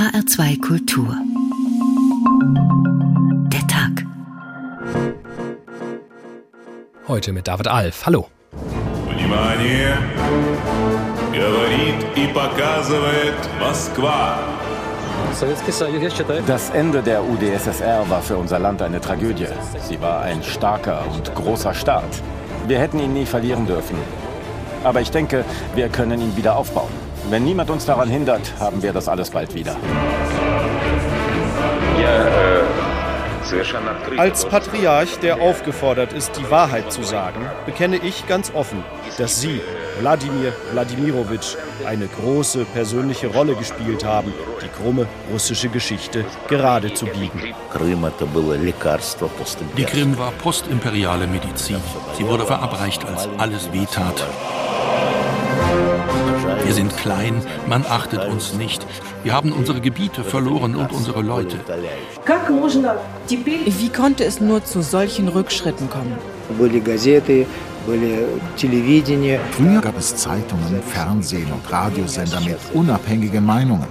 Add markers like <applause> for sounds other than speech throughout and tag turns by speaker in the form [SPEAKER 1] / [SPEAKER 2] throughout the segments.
[SPEAKER 1] HR2 Kultur. Der Tag.
[SPEAKER 2] Heute mit David Alf. Hallo.
[SPEAKER 3] Внимание! Говорит и показывает Москва.
[SPEAKER 4] Das Ende der UdSSR war für unser Land eine Tragödie. Sie war ein starker und großer Staat. Wir hätten ihn nie verlieren dürfen. Aber ich denke, wir können ihn wieder aufbauen. Wenn niemand uns daran hindert, haben wir das alles bald wieder.
[SPEAKER 5] Als Patriarch, der aufgefordert ist, die Wahrheit zu sagen, bekenne ich ganz offen, dass Sie, Wladimir Wladimirowitsch, eine große persönliche Rolle gespielt haben, die krumme russische Geschichte gerade zu biegen.
[SPEAKER 6] Die Krim war postimperiale Medizin. Sie wurde verabreicht, als alles wehtat. Wir sind klein, man achtet uns nicht. Wir haben unsere Gebiete verloren und unsere Leute.
[SPEAKER 7] Wie konnte es nur zu solchen Rückschritten kommen?
[SPEAKER 8] Früher gab es Zeitungen, Fernsehen und Radiosender mit unabhängigen Meinungen.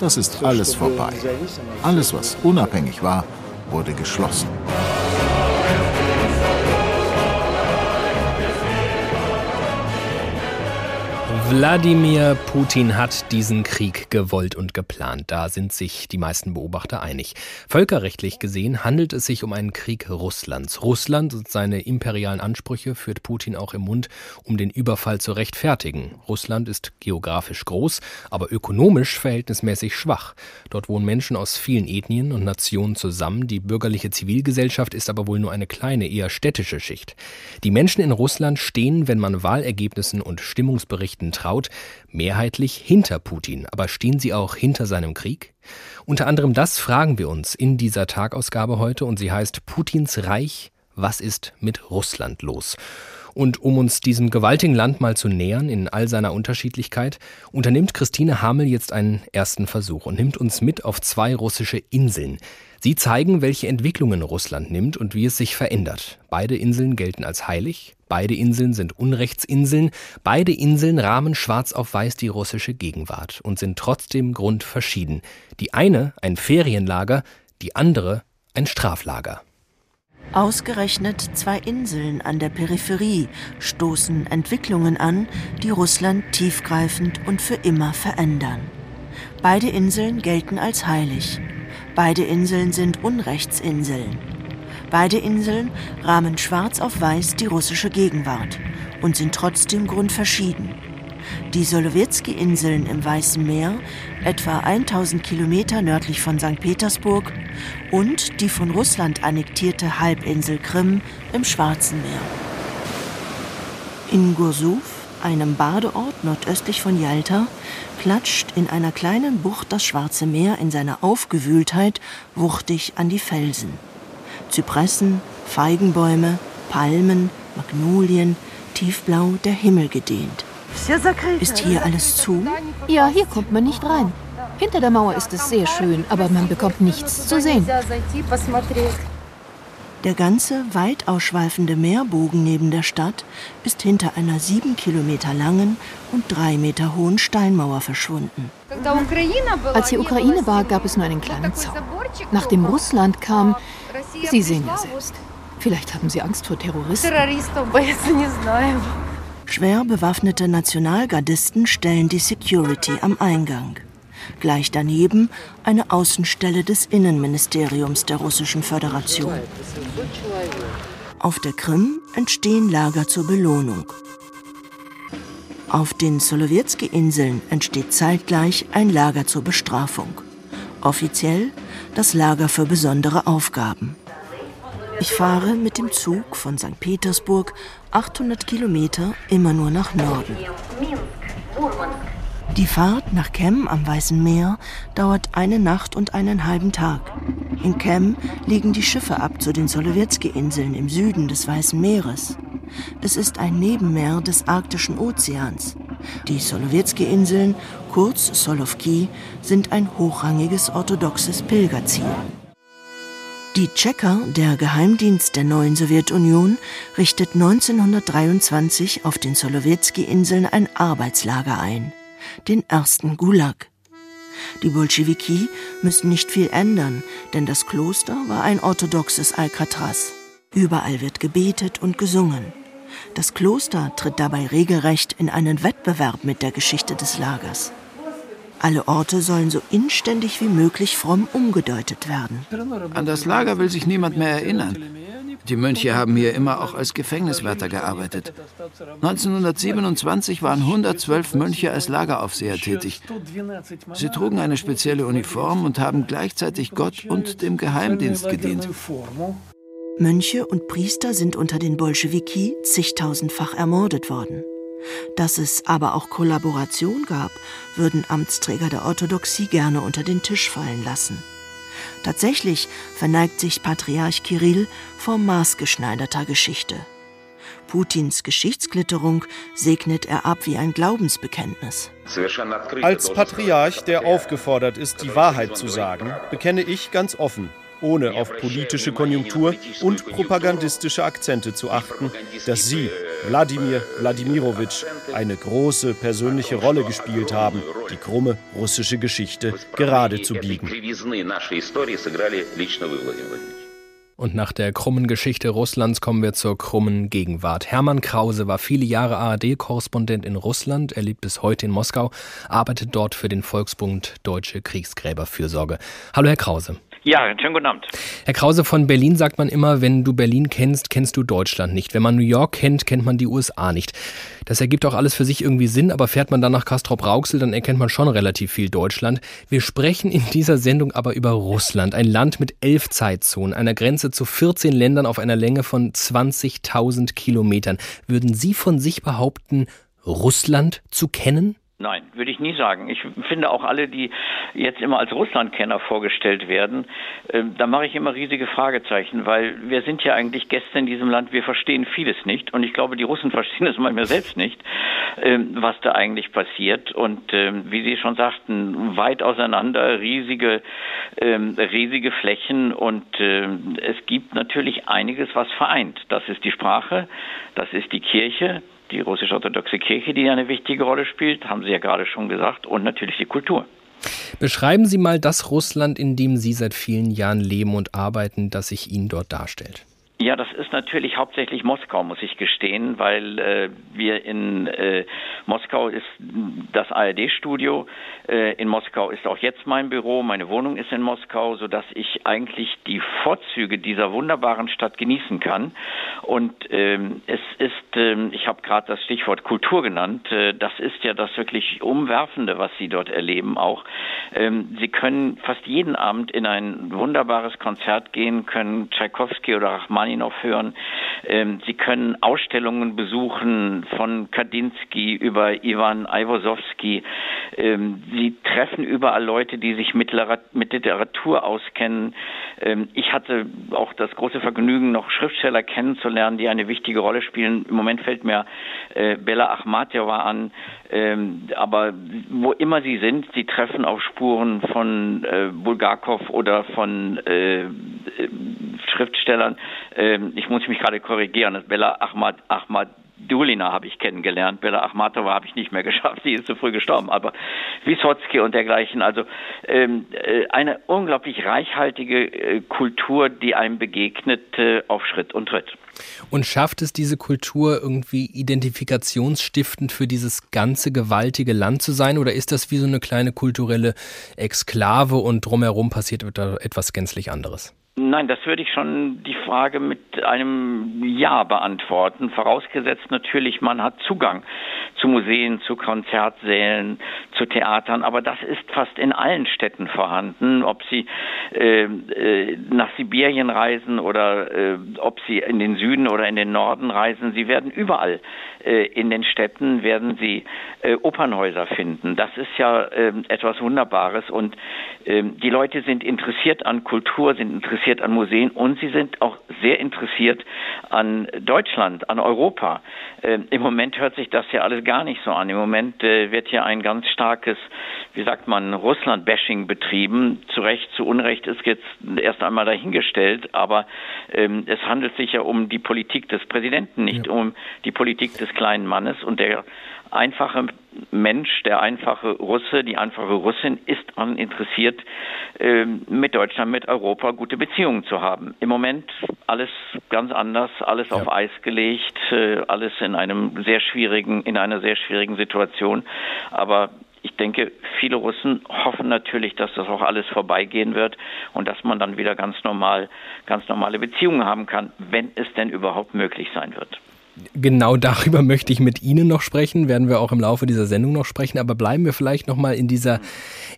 [SPEAKER 8] Das ist alles vorbei. Alles, was unabhängig war, wurde geschlossen.
[SPEAKER 2] Wladimir Putin hat diesen Krieg gewollt und geplant. Da sind sich die meisten Beobachter einig. Völkerrechtlich gesehen handelt es sich um einen Krieg Russlands. Russland und seine imperialen Ansprüche führt Putin auch im Mund, um den Überfall zu rechtfertigen. Russland ist geografisch groß, aber ökonomisch verhältnismäßig schwach. Dort wohnen Menschen aus vielen Ethnien und Nationen zusammen. Die bürgerliche Zivilgesellschaft ist aber wohl nur eine kleine, eher städtische Schicht. Die Menschen in Russland stehen, wenn man Wahlergebnissen und Stimmungsberichten traut, mehrheitlich hinter Putin. Aber stehen sie auch hinter seinem Krieg? Unter anderem das fragen wir uns in dieser Tagausgabe heute und sie heißt Putins Reich, was ist mit Russland los? Und um uns diesem gewaltigen Land mal zu nähern in all seiner Unterschiedlichkeit, unternimmt Christine Hamel jetzt einen ersten Versuch und nimmt uns mit auf zwei russische Inseln. Sie zeigen, welche Entwicklungen Russland nimmt und wie es sich verändert. Beide Inseln gelten als heilig, beide Inseln sind Unrechtsinseln, beide Inseln rahmen schwarz auf weiß die russische Gegenwart und sind trotzdem grundverschieden. Die eine ein Ferienlager, die andere ein Straflager.
[SPEAKER 9] Ausgerechnet zwei Inseln an der Peripherie stoßen Entwicklungen an, die Russland tiefgreifend und für immer verändern. Beide Inseln gelten als heilig. Beide Inseln sind Unrechtsinseln. Beide Inseln rahmen schwarz auf weiß die russische Gegenwart und sind trotzdem grundverschieden. Die Solowitzki-Inseln im Weißen Meer, etwa 1000 Kilometer nördlich von St. Petersburg, und die von Russland annektierte Halbinsel Krim im Schwarzen Meer. In Gursuf, einem Badeort nordöstlich von Jalta, klatscht in einer kleinen Bucht das Schwarze Meer in seiner Aufgewühltheit wuchtig an die Felsen. Zypressen, Feigenbäume, Palmen, Magnolien, tiefblau der Himmel gedehnt. Ist hier alles zu?
[SPEAKER 10] Ja, hier kommt man nicht rein. Hinter der Mauer ist es sehr schön, aber man bekommt nichts zu sehen.
[SPEAKER 9] Der ganze weit ausschweifende Meerbogen neben der Stadt ist hinter einer sieben Kilometer langen und drei Meter hohen Steinmauer verschwunden.
[SPEAKER 10] Als die Ukraine war, gab es nur einen kleinen Zaun. Nachdem Russland kam, Sie sehen ja selbst. Vielleicht haben Sie Angst vor Terroristen.
[SPEAKER 9] Schwer bewaffnete Nationalgardisten stellen die Security am Eingang. Gleich daneben eine Außenstelle des Innenministeriums der Russischen Föderation. Auf der Krim entstehen Lager zur Belohnung. Auf den Solowitzki-Inseln entsteht zeitgleich ein Lager zur Bestrafung. Offiziell das Lager für besondere Aufgaben. Ich fahre mit dem Zug von St. Petersburg 800 Kilometer immer nur nach Norden. Die Fahrt nach Kem am Weißen Meer dauert eine Nacht und einen halben Tag. In Kem liegen die Schiffe ab zu den Solowitzki-Inseln im Süden des Weißen Meeres. Es ist ein Nebenmeer des Arktischen Ozeans. Die Solowitzki-Inseln, kurz Solovki, sind ein hochrangiges orthodoxes Pilgerziel. Die Tschecher, der Geheimdienst der neuen Sowjetunion, richtet 1923 auf den Solowitzki-Inseln ein Arbeitslager ein, den ersten Gulag. Die Bolschewiki müssten nicht viel ändern, denn das Kloster war ein orthodoxes Alcatraz. Überall wird gebetet und gesungen. Das Kloster tritt dabei regelrecht in einen Wettbewerb mit der Geschichte des Lagers. Alle Orte sollen so inständig wie möglich fromm umgedeutet werden.
[SPEAKER 11] An das Lager will sich niemand mehr erinnern. Die Mönche haben hier immer auch als Gefängniswärter gearbeitet. 1927 waren 112 Mönche als Lageraufseher tätig. Sie trugen eine spezielle Uniform und haben gleichzeitig Gott und dem Geheimdienst gedient.
[SPEAKER 9] Mönche und Priester sind unter den Bolschewiki zigtausendfach ermordet worden. Dass es aber auch Kollaboration gab, würden Amtsträger der Orthodoxie gerne unter den Tisch fallen lassen. Tatsächlich verneigt sich Patriarch Kirill vor maßgeschneiderter Geschichte. Putins Geschichtsklitterung segnet er ab wie ein Glaubensbekenntnis.
[SPEAKER 5] Als Patriarch, der aufgefordert ist, die Wahrheit zu sagen, bekenne ich ganz offen, ohne auf politische Konjunktur und propagandistische Akzente zu achten, dass Sie, Wladimir Wladimirowitsch, eine große persönliche Rolle gespielt haben, die krumme russische Geschichte gerade zu biegen.
[SPEAKER 2] Und nach der krummen Geschichte Russlands kommen wir zur krummen Gegenwart. Hermann Krause war viele Jahre ARD-Korrespondent in Russland. Er lebt bis heute in Moskau, arbeitet dort für den Volksbund Deutsche Kriegsgräberfürsorge. Hallo, Herr Krause.
[SPEAKER 12] Ja, schönen guten Abend.
[SPEAKER 2] Herr Krause, von Berlin sagt man immer, wenn du Berlin kennst, kennst du Deutschland nicht. Wenn man New York kennt, kennt man die USA nicht. Das ergibt auch alles für sich irgendwie Sinn, aber fährt man dann nach Castrop-Rauxel, dann erkennt man schon relativ viel Deutschland. Wir sprechen in dieser Sendung aber über Russland, ein Land mit elf Zeitzonen, einer Grenze zu 14 Ländern auf einer Länge von 20.000 Kilometern. Würden Sie von sich behaupten, Russland zu kennen?
[SPEAKER 12] Nein, würde ich nie sagen. Ich finde auch alle, die jetzt immer als Russlandkenner vorgestellt werden, äh, da mache ich immer riesige Fragezeichen, weil wir sind ja eigentlich Gäste in diesem Land, wir verstehen vieles nicht und ich glaube, die Russen <laughs> verstehen es manchmal selbst nicht, äh, was da eigentlich passiert und äh, wie Sie schon sagten, weit auseinander, riesige, ähm, riesige Flächen und ähm, es gibt natürlich einiges, was vereint. Das ist die Sprache, das ist die Kirche, die russisch-orthodoxe Kirche, die eine wichtige Rolle spielt, haben Sie ja gerade schon gesagt, und natürlich die Kultur.
[SPEAKER 2] Beschreiben Sie mal das Russland, in dem Sie seit vielen Jahren leben und arbeiten, das sich Ihnen dort darstellt.
[SPEAKER 12] Ja, das ist natürlich hauptsächlich Moskau, muss ich gestehen, weil äh, wir in äh, Moskau ist das ARD-Studio, äh, in Moskau ist auch jetzt mein Büro, meine Wohnung ist in Moskau, so dass ich eigentlich die Vorzüge dieser wunderbaren Stadt genießen kann. Und ähm, es ist, ähm, ich habe gerade das Stichwort Kultur genannt, äh, das ist ja das wirklich Umwerfende, was Sie dort erleben auch. Ähm, Sie können fast jeden Abend in ein wunderbares Konzert gehen, können Tchaikovsky oder Rachmaninoff Rachmaninow hören. Ähm, Sie können Ausstellungen besuchen von Kandinsky über Ivan Iwosowski. Ähm, Sie treffen überall Leute, die sich mit, Literatur auskennen. Ähm, ich hatte auch das große Vergnügen, noch Schriftsteller kennenzulernen, die eine wichtige Rolle spielen. Im Moment fällt mir äh, Bella Akhmatova an, ähm, aber wo immer sie sind, sie treffen auf Spuren von äh, Bulgakov oder von äh, Schriftstellern. Ähm, ich muss mich gerade korrigieren. Bella Ahmad, Ahmad Dulina habe ich kennengelernt. Bella Achmatova habe ich nicht mehr <laughs> geschafft, sie ist zu früh gestorben. Aber Wysotsky und dergleichen. Also ähm, äh, eine unglaublich reichhaltige äh, Kultur, die einem begegnet äh, auf Schritt und Tritt.
[SPEAKER 2] Und schafft es diese Kultur irgendwie identifikationsstiftend für dieses ganze gewaltige Land zu sein? Oder ist das wie so eine kleine kulturelle Exklave und drumherum passiert etwas gänzlich anderes?
[SPEAKER 12] Nein, das würde ich schon die Frage mit einem Ja beantworten. Vorausgesetzt natürlich, man hat Zugang zu Museen, zu Konzertsälen, zu Theatern. Aber das ist fast in allen Städten vorhanden. Ob Sie äh, äh, nach Sibirien reisen oder äh, ob Sie in den Süden oder in den Norden reisen, Sie werden überall äh, in den Städten werden Sie äh, Opernhäuser finden. Das ist ja ähm, etwas Wunderbares und ähm, die Leute sind interessiert an Kultur, sind interessiert an Museen und sie sind auch sehr interessiert an Deutschland, an Europa. Ähm, Im Moment hört sich das ja alles gar nicht so an. Im Moment äh, wird hier ein ganz starkes, wie sagt man, Russland-Bashing betrieben. Zu Recht, zu Unrecht ist jetzt erst einmal dahingestellt, aber es handelt sich ja um die Politik des Präsidenten, nicht ja. um die Politik des kleinen Mannes und der einfache Mensch, der einfache Russe, die einfache Russin ist daran interessiert, ähm, mit Deutschland, mit Europa gute Beziehungen zu haben. Im Moment alles ganz anders, alles ja. auf Eis gelegt, äh, alles in einem sehr schwierigen, in einer sehr schwierigen Situation. Aber ich denke, viele Russen hoffen natürlich, dass das auch alles vorbeigehen wird und dass man dann wieder ganz normal, ganz normale Beziehungen haben kann, wenn es denn überhaupt möglich sein wird.
[SPEAKER 2] Genau darüber <laughs> möchte ich mit Ihnen noch sprechen, werden wir auch im Laufe dieser Sendung noch sprechen, aber bleiben wir vielleicht noch mal in dieser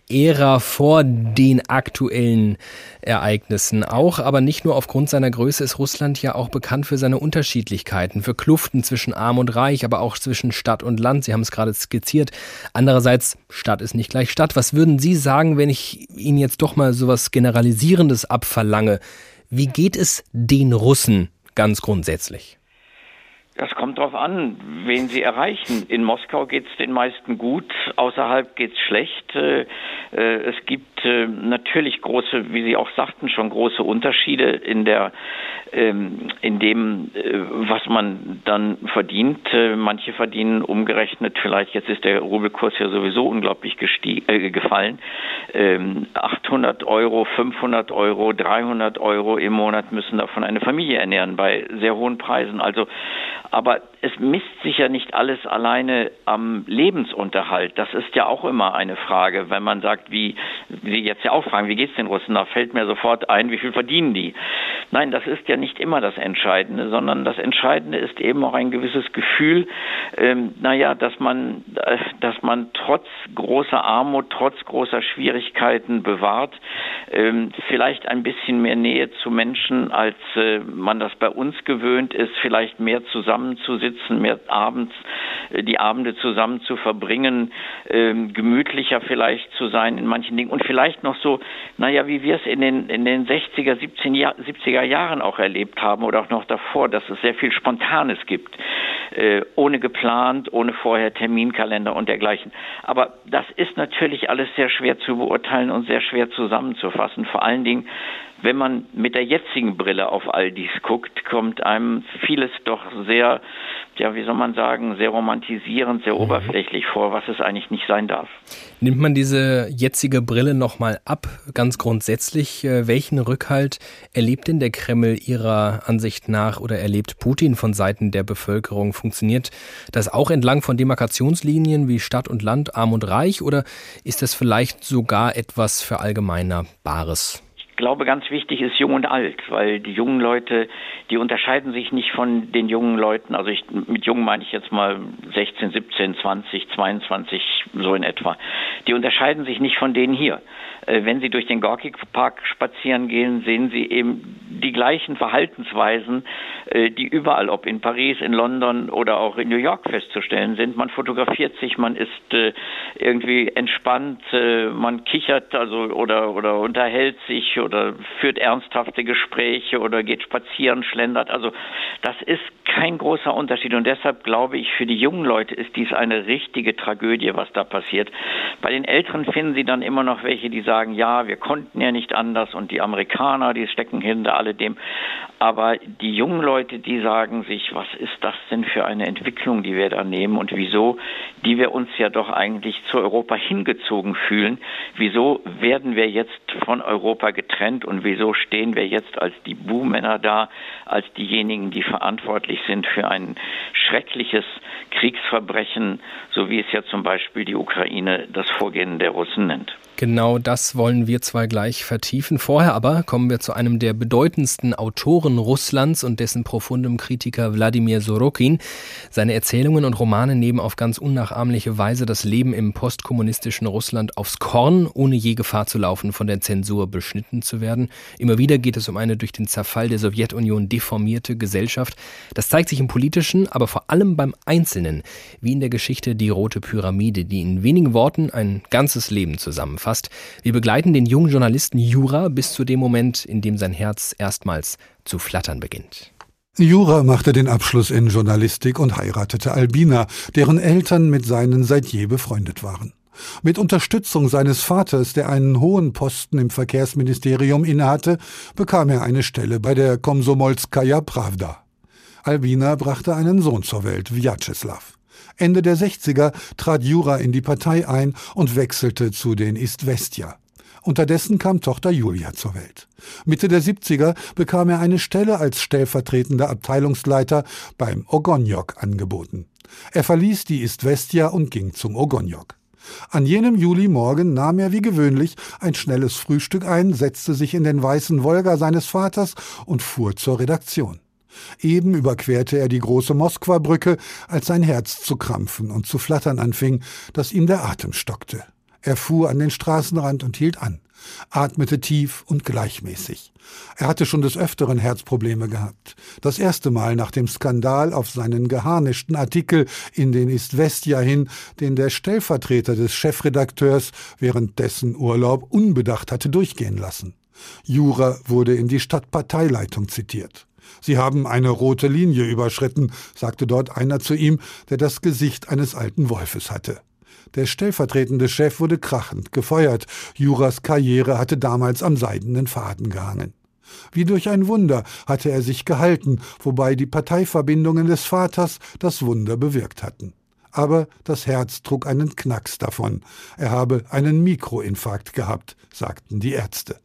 [SPEAKER 2] Ära vor den aktuellen Ereignissen. Auch, aber nicht nur aufgrund seiner Größe ist Russland ja auch bekannt für seine Unterschiedlichkeiten, für Kluften zwischen Arm und Reich, aber auch zwischen Stadt und Land. Sie haben es gerade skizziert. Andererseits, Stadt ist nicht gleich Stadt. Was würden Sie sagen, wenn ich Ihnen jetzt doch mal sowas Generalisierendes abverlange? Wie geht es den Russen ganz grundsätzlich?
[SPEAKER 12] Das kommt darauf an, wen Sie erreichen. In Moskau geht es den meisten gut, außerhalb geht es schlecht. Äh, äh, es gibt äh, natürlich große, wie Sie auch sagten, schon große Unterschiede in der, ähm, in dem, was man dann verdient. Manche verdienen umgerechnet, vielleicht jetzt ist der Rubelkurs ja sowieso unglaublich gefallen, 800 ähm, Euro, 500 Euro, 300 Euro im Monat müssen davon eine Familie ernähren bei sehr hohen Preisen. Also aber es misst sich ja nicht alles alleine am Lebensunterhalt. Das ist ja auch immer eine Frage, wenn man sagt, wie Sie jetzt ja auch fragen, wie geht's den Russen? Da fällt mir sofort ein, wie viel verdienen die? Nein, das ist ja nicht immer das Entscheidende, sondern das Entscheidende ist eben auch ein gewisses Gefühl, ähm, naja, dass man, äh, dass man trotz großer Armut, trotz großer Schwierigkeiten bewahrt, ähm, vielleicht ein bisschen mehr Nähe zu Menschen, als äh, man das bei uns gewöhnt ist, vielleicht mehr zusammen zusammenzusitzen, mehr abends äh, die Abende zusammen zu verbringen, ähm, gemütlicher vielleicht zu sein in manchen Dingen und vielleicht noch so, naja, wie wir es in den, in den 60er, 17 Jahr, 70er Jahren auch erlebt haben oder auch noch davor, dass es sehr viel Spontanes gibt, äh, ohne geplant, ohne vorher Terminkalender und dergleichen. Aber das ist natürlich alles sehr schwer zu beurteilen und sehr schwer zusammenzufassen. Vor allen Dingen, wenn man mit der jetzigen Brille auf all dies guckt, kommt einem vieles doch sehr, ja, wie soll man sagen, sehr romantisierend, sehr mhm. oberflächlich vor, was es eigentlich nicht sein darf.
[SPEAKER 2] Nimmt man diese jetzige Brille nochmal ab, ganz grundsätzlich, äh, welchen Rückhalt erlebt denn der Kreml Ihrer Ansicht nach oder erlebt Putin von Seiten der Bevölkerung? Funktioniert das auch entlang von Demarkationslinien wie Stadt und Land, Arm und Reich oder ist das vielleicht sogar etwas für allgemeiner Bares?
[SPEAKER 12] Glaube, ganz wichtig ist jung und alt, weil die jungen Leute, die unterscheiden sich nicht von den jungen Leuten. Also ich, mit jung meine ich jetzt mal 16, 17, 20, 22, so in etwa. Die unterscheiden sich nicht von denen hier. Äh, wenn Sie durch den Gorki Park spazieren gehen, sehen Sie eben die gleichen Verhaltensweisen, äh, die überall, ob in Paris, in London oder auch in New York festzustellen sind. Man fotografiert sich, man ist äh, irgendwie entspannt, man kichert also oder oder unterhält sich oder führt ernsthafte Gespräche oder geht spazieren, schlendert. Also das ist kein großer Unterschied und deshalb glaube ich, für die jungen Leute ist dies eine richtige Tragödie, was da passiert. Bei den Älteren finden Sie dann immer noch welche, die sagen, ja, wir konnten ja nicht anders und die Amerikaner, die stecken hinter alledem. Aber die jungen Leute, die sagen sich, was ist das denn für eine Entwicklung, die wir da nehmen und wieso, die wir uns ja doch eigentlich zu Europa hingezogen fühlen, wieso werden wir jetzt von Europa getrennt und wieso stehen wir jetzt als die Buhmänner da, als diejenigen, die verantwortlich sind für ein schreckliches Kriegsverbrechen, so wie es ja zum Beispiel die Ukraine das Vorgehen der Russen nennt.
[SPEAKER 2] Genau das wollen wir zwei gleich vertiefen. Vorher aber kommen wir zu einem der bedeutendsten Autoren Russlands und dessen profundem Kritiker Wladimir Sorokin. Seine Erzählungen und Romane nehmen auf ganz unnachahmliche Weise das Leben im postkommunistischen Russland aufs Korn, ohne je Gefahr zu laufen, von der Zensur beschnitten zu werden. Immer wieder geht es um eine durch den Zerfall der Sowjetunion deformierte Gesellschaft. Das zeigt sich im politischen, aber vor allem beim Einzelnen, wie in der Geschichte Die Rote Pyramide, die in wenigen Worten ein ganzes Leben zusammenfasst zusammengefasst. Wir begleiten den jungen Journalisten Jura bis zu dem Moment, in dem sein Herz erstmals zu flattern beginnt.
[SPEAKER 13] Jura machte den Abschluss in Journalistik und heiratete Albina, deren Eltern mit seinen seit je befreundet waren. Mit Unterstützung seines Vaters, der einen hohen Posten im Verkehrsministerium innehatte, bekam er eine Stelle bei der Komsomolskaja Pravda. Albina brachte einen Sohn zur Welt, Vyacheslav. Ende der 60er trat Jura in die Partei ein und wechselte zu den Istvestja. Unterdessen kam Tochter Julia zur Welt. Mitte der 70er bekam er eine Stelle als stellvertretender Abteilungsleiter beim Ogonjok angeboten. Er verließ die Istvestja und ging zum Ogonjok. An jenem Julimorgen nahm er wie gewöhnlich ein schnelles Frühstück ein, setzte sich in den weißen Wolga seines Vaters und fuhr zur Redaktion. Eben überquerte er die große Moskwa-Brücke, als sein Herz zu krampfen und zu flattern anfing, dass ihm der Atem stockte. Er fuhr an den Straßenrand und hielt an, atmete tief und gleichmäßig. Er hatte schon des Öfteren Herzprobleme gehabt. Das erste Mal nach dem Skandal auf seinen geharnischten Artikel in den Istvestja hin, den der Stellvertreter des Chefredakteurs während dessen Urlaub unbedacht hatte durchgehen lassen. Jura wurde in die Stadtparteileitung zitiert. Sie haben eine rote Linie überschritten, sagte dort einer zu ihm, der das Gesicht eines alten Wolfes hatte. Der stellvertretende Chef wurde krachend gefeuert. Juras Karriere hatte damals am seidenen Faden gehangen. Wie durch ein Wunder hatte er sich gehalten, wobei die Parteiverbindungen des Vaters das Wunder bewirkt hatten. Aber das Herz trug einen Knacks davon. Er habe einen Mikroinfarkt gehabt, sagten die Ärzte.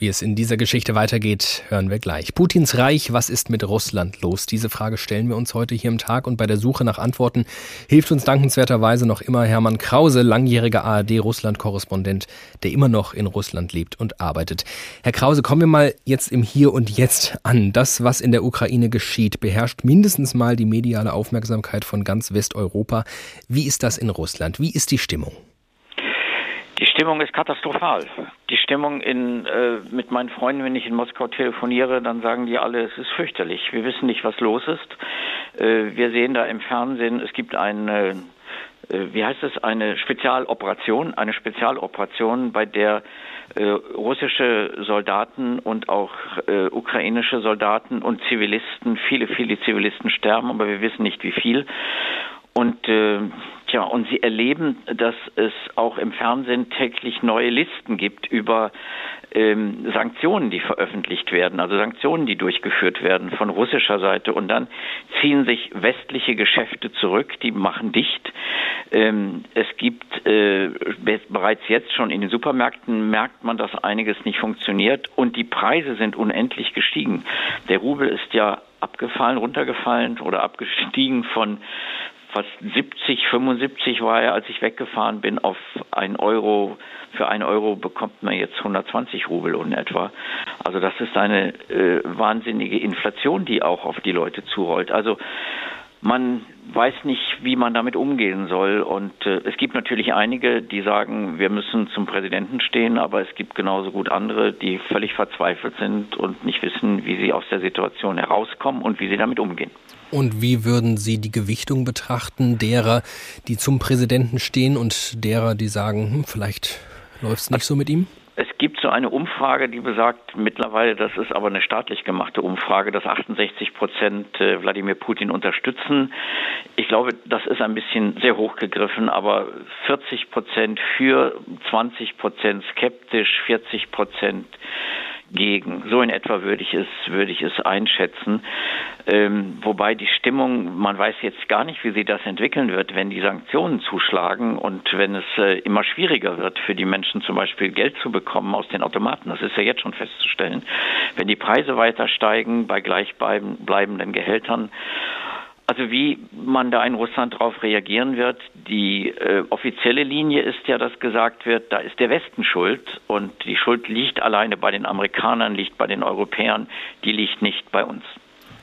[SPEAKER 2] Wie es in dieser Geschichte weitergeht, hören wir gleich. Putins Reich, was ist mit Russland los? Diese Frage stellen wir uns heute hier im Tag und bei der Suche nach Antworten hilft uns dankenswerterweise noch immer Hermann Krause, langjähriger ARD-Russland-Korrespondent, der immer noch in Russland lebt und arbeitet. Herr Krause, kommen wir mal jetzt im Hier und Jetzt an. Das, was in der Ukraine geschieht, beherrscht mindestens mal die mediale Aufmerksamkeit von ganz Westeuropa. Wie ist das in Russland? Wie ist die Stimmung?
[SPEAKER 12] Die Stimmung ist katastrophal. Die Stimmung in, äh, mit meinen Freunden, wenn ich in Moskau telefoniere, dann sagen die alle, es ist fürchterlich. Wir wissen nicht, was los ist. Äh, wir sehen da im Fernsehen, es gibt eine, äh, wie heißt es, eine Spezialoperation, eine Spezialoperation, bei der äh, russische Soldaten und auch äh, ukrainische Soldaten und Zivilisten, viele, viele Zivilisten sterben, aber wir wissen nicht wie viel. Und äh, tja, und sie erleben, dass es auch im Fernsehen täglich neue Listen gibt über ähm, Sanktionen, die veröffentlicht werden, also Sanktionen, die durchgeführt werden von russischer Seite. Und dann ziehen sich westliche Geschäfte zurück, die machen dicht. Ähm, es gibt äh, bereits jetzt schon in den Supermärkten merkt man, dass einiges nicht funktioniert und die Preise sind unendlich gestiegen. Der Rubel ist ja abgefallen, runtergefallen oder abgestiegen von fast 70, 75 war er, als ich weggefahren bin, auf ein Euro. Für ein Euro bekommt man jetzt 120 Rubel in etwa. Also das ist eine äh, wahnsinnige Inflation, die auch auf die Leute zurollt. Also man weiß nicht, wie man damit umgehen soll. Und äh, es gibt natürlich einige, die sagen, wir müssen zum Präsidenten stehen, aber es gibt genauso gut andere, die völlig verzweifelt sind und nicht wissen, wie sie aus der Situation herauskommen und wie sie damit umgehen.
[SPEAKER 2] Und wie würden Sie die Gewichtung betrachten derer, die zum Präsidenten stehen und derer, die sagen, hm, vielleicht läuft es nicht so mit ihm?
[SPEAKER 12] Es gibt so eine Umfrage, die besagt mittlerweile, das ist aber eine staatlich gemachte Umfrage, dass 68 Prozent äh, Wladimir Putin unterstützen. Ich glaube, das ist ein bisschen sehr hoch gegriffen, aber 40 Prozent für, 20 Prozent skeptisch, 40 Prozent gegen. So in etwa würde ich es, würde ich es einschätzen. Ähm, wobei die Stimmung, man weiß jetzt gar nicht, wie sie das entwickeln wird, wenn die Sanktionen zuschlagen und wenn es äh, immer schwieriger wird für die Menschen zum Beispiel Geld zu bekommen aus den Automaten. Das ist ja jetzt schon festzustellen. Wenn die Preise weiter steigen bei gleichbleibenden Gehältern also wie man da in Russland darauf reagieren wird, die äh, offizielle Linie ist ja, dass gesagt wird, da ist der Westen schuld und die Schuld liegt alleine bei den Amerikanern, liegt bei den Europäern, die liegt nicht bei uns.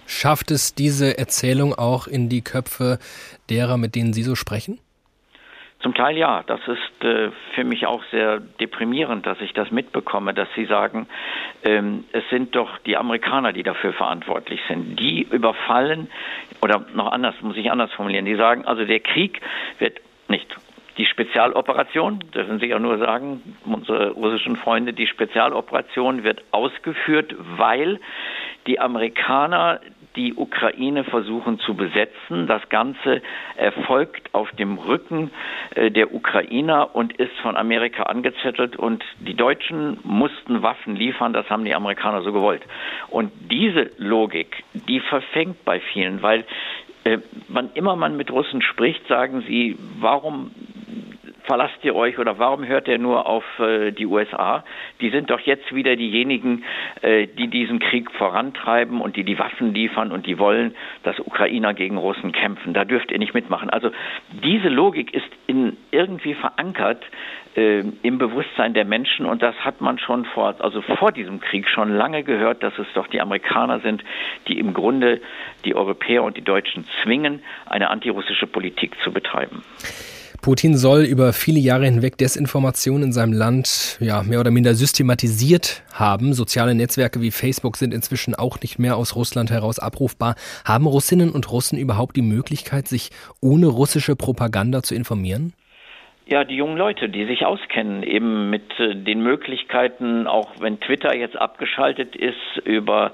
[SPEAKER 2] Schafft es diese Erzählung auch in die Köpfe derer, mit denen Sie so sprechen?
[SPEAKER 12] Zum Teil ja. Das ist äh, für mich auch sehr deprimierend, dass ich das mitbekomme, dass Sie sagen, ähm, es sind doch die Amerikaner, die dafür verantwortlich sind. Die überfallen, oder noch anders, muss ich anders formulieren, die sagen, also der Krieg wird nicht die Spezialoperation, dürfen Sie ja nur sagen, unsere russischen Freunde, die Spezialoperation wird ausgeführt, weil die Amerikaner die Ukraine versuchen zu besetzen. Das Ganze erfolgt auf dem Rücken äh, der Ukrainer und ist von Amerika angezettelt. Und die Deutschen mussten Waffen liefern, das haben die Amerikaner so gewollt. Und diese Logik, die verfängt bei vielen, weil Äh, wann immer man mit Russen spricht, sagen sie, warum verlasst ihr euch oder warum hört ihr nur auf äh, die USA? Die sind doch jetzt wieder diejenigen, äh, die diesen Krieg vorantreiben und die die Waffen liefern und die wollen, dass Ukrainer gegen Russen kämpfen. Da dürft ihr nicht mitmachen. Also diese Logik ist in irgendwie verankert äh, im Bewusstsein der Menschen und das hat man schon vor, also vor diesem Krieg schon lange gehört, dass es doch die Amerikaner sind, die im Grunde die Europäer und die Deutschen zwingen, eine antirussische Politik zu betreiben.
[SPEAKER 2] Putin soll über viele Jahre hinweg Desinformation in seinem Land ja, mehr oder minder systematisiert haben. Soziale Netzwerke wie Facebook sind inzwischen auch nicht mehr aus Russland heraus abrufbar. Haben Russinnen und Russen überhaupt die Möglichkeit, sich ohne russische Propaganda zu informieren?
[SPEAKER 12] Ja, die jungen Leute, die sich auskennen, eben mit äh, den Möglichkeiten, auch wenn Twitter jetzt abgeschaltet ist, über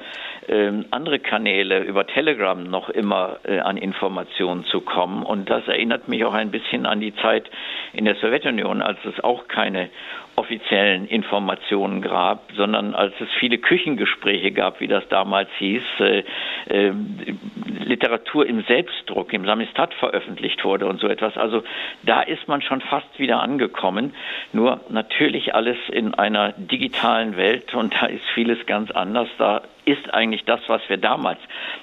[SPEAKER 12] äh, andere Kanäle, über Telegram noch immer äh, an Informationen zu kommen. Und das erinnert mich auch ein bisschen an die Zeit in der Sowjetunion, als es auch keine offiziellen Informationen gab, sondern als es viele Küchengespräche gab, wie das damals hieß, äh, äh, Literatur im Selbstdruck, im Samistat veröffentlicht wurde und so etwas. Also da ist man schon fast wieder angekommen. Nur natürlich alles in einer digitalen Welt und da ist vieles ganz anders. Da ist eigentlich das, was wir damals,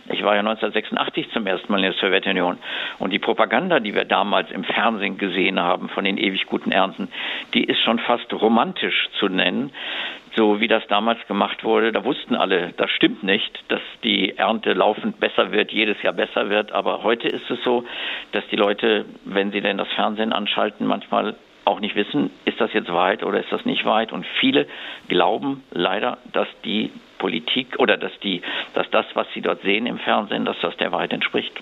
[SPEAKER 12] ich war ja 1986 zum ersten Mal in der Sowjetunion und die Propaganda, die wir damals im Fernsehen gesehen haben von den ewig guten Ernten, die ist schon fast romantisch zu nennen, so wie das damals gemacht wurde. Da wussten alle, das stimmt nicht, dass die Ernte laufend besser wird, jedes Jahr besser wird, aber heute ist es so, dass die Leute, wenn sie denn das Fernsehen anschalten, manchmal auch nicht wissen, ist das jetzt weit oder ist das nicht weit? Und viele glauben leider, dass die Politik oder dass die, dass das, was sie dort sehen im Fernsehen, dass das der Wahrheit entspricht.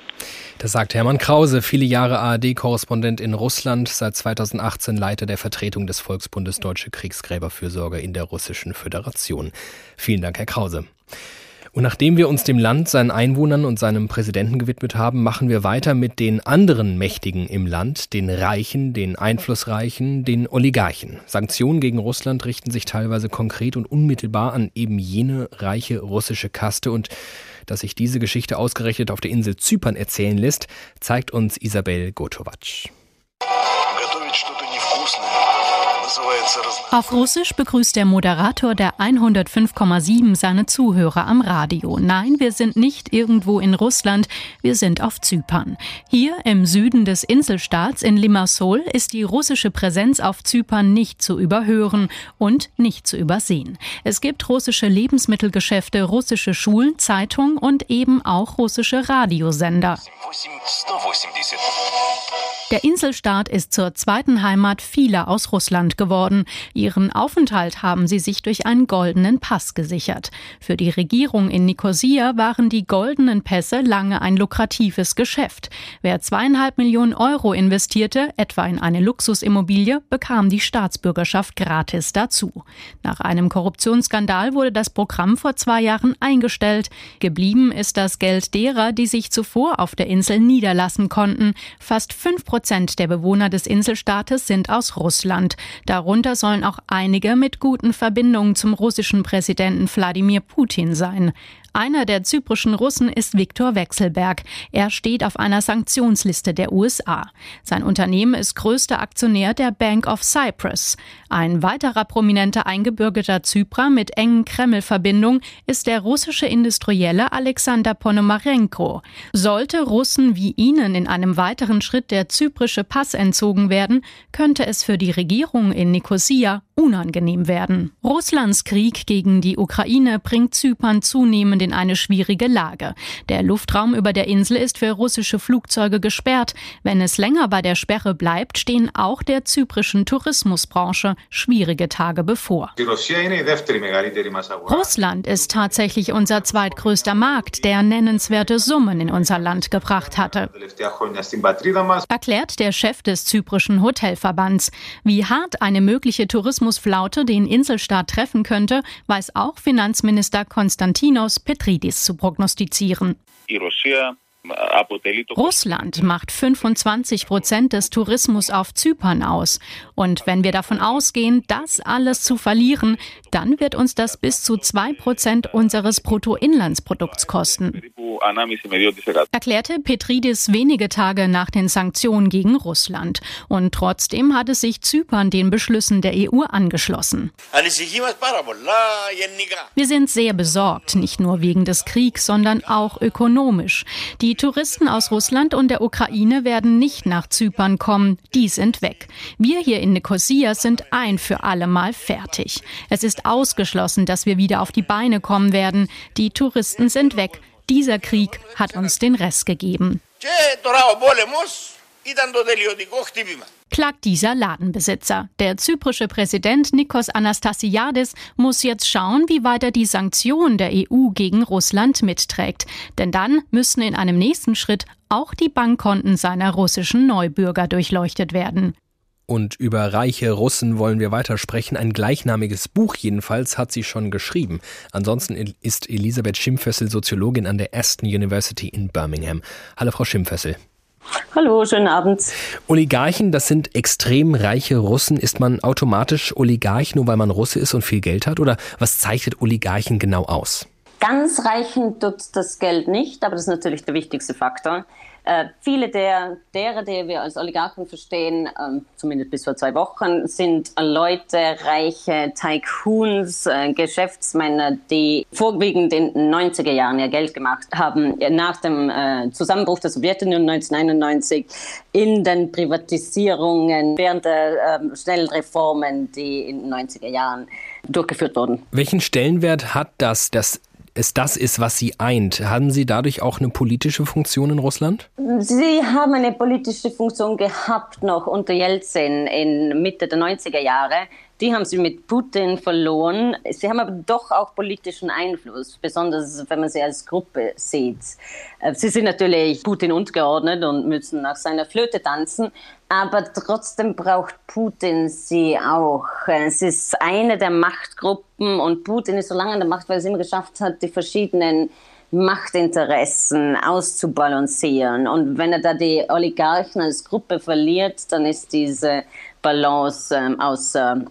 [SPEAKER 2] Das sagt Hermann Krause, viele Jahre ARD-Korrespondent in Russland, seit 2018 Leiter der Vertretung des Volksbundes Deutsche Kriegsgräberfürsorge in der Russischen Föderation. Vielen Dank, Herr Krause. Und nachdem wir uns dem Land, seinen Einwohnern und seinem Präsidenten gewidmet haben, machen wir weiter mit den anderen Mächtigen im Land, den Reichen, den Einflussreichen, den Oligarchen. Sanktionen gegen Russland richten sich teilweise konkret und unmittelbar an eben jene reiche russische Kaste und dass sich diese Geschichte ausgerechnet auf der Insel Zypern erzählen lässt, zeigt uns Isabel Gotovac.
[SPEAKER 14] Auf Russisch begrüßt der Moderator der 105,7 seine Zuhörer am Radio. Nein, wir sind nicht irgendwo in Russland, wir sind auf Zypern. Hier im Süden des Inselstaats in Limassol ist die russische Präsenz auf Zypern nicht zu überhören und nicht zu übersehen. Es gibt russische Lebensmittelgeschäfte, russische Schulen, Zeitungen und eben auch russische Radiosender. Der Inselstaat ist zur zweiten Heimat vieler aus Russland geworden. Ihren Aufenthalt haben sie sich durch einen goldenen Pass gesichert. Für die Regierung in Nicosia waren die goldenen Pässe lange ein lukratives Geschäft. Wer zweieinhalb Millionen Euro investierte, etwa in eine Luxusimmobilie, bekam die Staatsbürgerschaft gratis dazu. Nach einem Korruptionsskandal wurde das Programm vor zwei Jahren eingestellt. Geblieben ist das Geld derer, die sich zuvor auf der Insel niederlassen konnten. Fast fünf der Bewohner des Inselstaates sind aus Russland. Darunter sollen auch einige mit guten Verbindungen zum russischen Präsidenten Wladimir Putin sein. Einer der zyprischen Russen ist Viktor Wechselberg. Er steht auf einer Sanktionsliste der USA. Sein Unternehmen ist größter Aktionär der Bank of Cyprus. Ein weiterer prominenter eingebürgerter Zyprer mit engen Kreml-Verbindungen ist der russische Industrielle Alexander Ponomarenko. Sollte Russen wie ihnen in einem weiteren Schritt der zyprische Pass entzogen werden, könnte es für die Regierung in Nicosia unangenehm werden. Russlands Krieg gegen die Ukraine bringt Zypern zunehmend in eine schwierige Lage. Der Luftraum über der Insel ist für russische Flugzeuge gesperrt. Wenn es länger bei der Sperre bleibt, stehen auch der zyprischen Tourismusbranche schwierige Tage bevor. Russland ist tatsächlich unser zweitgrößter Markt, der nennenswerte Summen in unser Land gebracht hatte. Erklärt der Chef des zyprischen Hotelverbands. Wie hart eine mögliche Tourismusflaute den Inselstaat treffen könnte, weiß auch Finanzminister Konstantinos Petridis zu prognostizieren. Russland macht 25 Prozent des Tourismus auf Zypern aus. Und wenn wir davon ausgehen, das alles zu verlieren, dann wird uns das bis zu zwei Prozent unseres Bruttoinlandsprodukts kosten. Erklärte Petridis wenige Tage nach den Sanktionen gegen Russland. Und trotzdem hat es sich Zypern den Beschlüssen der EU angeschlossen. Wir sind sehr besorgt, nicht nur wegen des Kriegs, sondern auch ökonomisch. Die Touristen aus Russland und der Ukraine werden nicht nach Zypern kommen, die sind weg. Wir hier in Nicosia sind ein für alle Mal fertig. Es ist ausgeschlossen, dass wir wieder auf die Beine kommen werden. Die Touristen sind weg. Dieser Krieg hat uns den Rest gegeben. Klagt dieser Ladenbesitzer. Der zyprische Präsident Nikos Anastasiadis muss jetzt schauen, wie weit er die Sanktionen der EU gegen Russland mitträgt. Denn dann müssen in einem nächsten Schritt auch die Bankkonten seiner russischen Neubürger durchleuchtet werden.
[SPEAKER 2] Und über reiche Russen wollen wir weiter sprechen. Ein gleichnamiges Buch jedenfalls hat sie schon geschrieben. Ansonsten ist Elisabeth Schimpfössel Soziologin an der Aston University in Birmingham. Hallo Frau Schimpfössel.
[SPEAKER 15] Hallo, schönen Abend.
[SPEAKER 2] Oligarchen, das sind extrem reiche Russen. Ist man automatisch Oligarch, nur weil man Russe ist und viel Geld hat? Oder was zeichnet Oligarchen genau aus?
[SPEAKER 15] Ganz reichen tut das Geld nicht, aber das ist natürlich der wichtigste Faktor. Äh, viele der, derer, die wir als Oligarchen verstehen, äh, zumindest bis vor zwei Wochen, sind Leute, reiche Tycoons, äh, Geschäftsmänner, die vorwiegend in den 90er Jahren ihr Geld gemacht haben, nach dem äh, Zusammenbruch der Sowjetunion 1991 in den Privatisierungen während der ähm, schnellen Reformen, die in den 90er Jahren durchgeführt wurden.
[SPEAKER 2] Welchen Stellenwert hat das, dass es das ist, was sie eint. Haben Sie dadurch auch eine politische Funktion in Russland?
[SPEAKER 15] Sie haben eine politische Funktion gehabt noch unter Jelzin in Mitte der 90er Jahre. Die haben sie mit Putin verloren. Sie haben aber doch auch politischen Einfluss, besonders wenn man sie als Gruppe sieht. Äh, sie sind natürlich Putin untergeordnet und müssen nach seiner Flöte tanzen, aber trotzdem braucht Putin sie auch. Es ist eine der Machtgruppen und Putin ist so lange an der Macht, weil es immer geschafft hat, die verschiedenen Machtinteressen auszubalancieren. Und wenn er da die Oligarchen als Gruppe verliert, dann ist diese Balance ähm, aus ähm,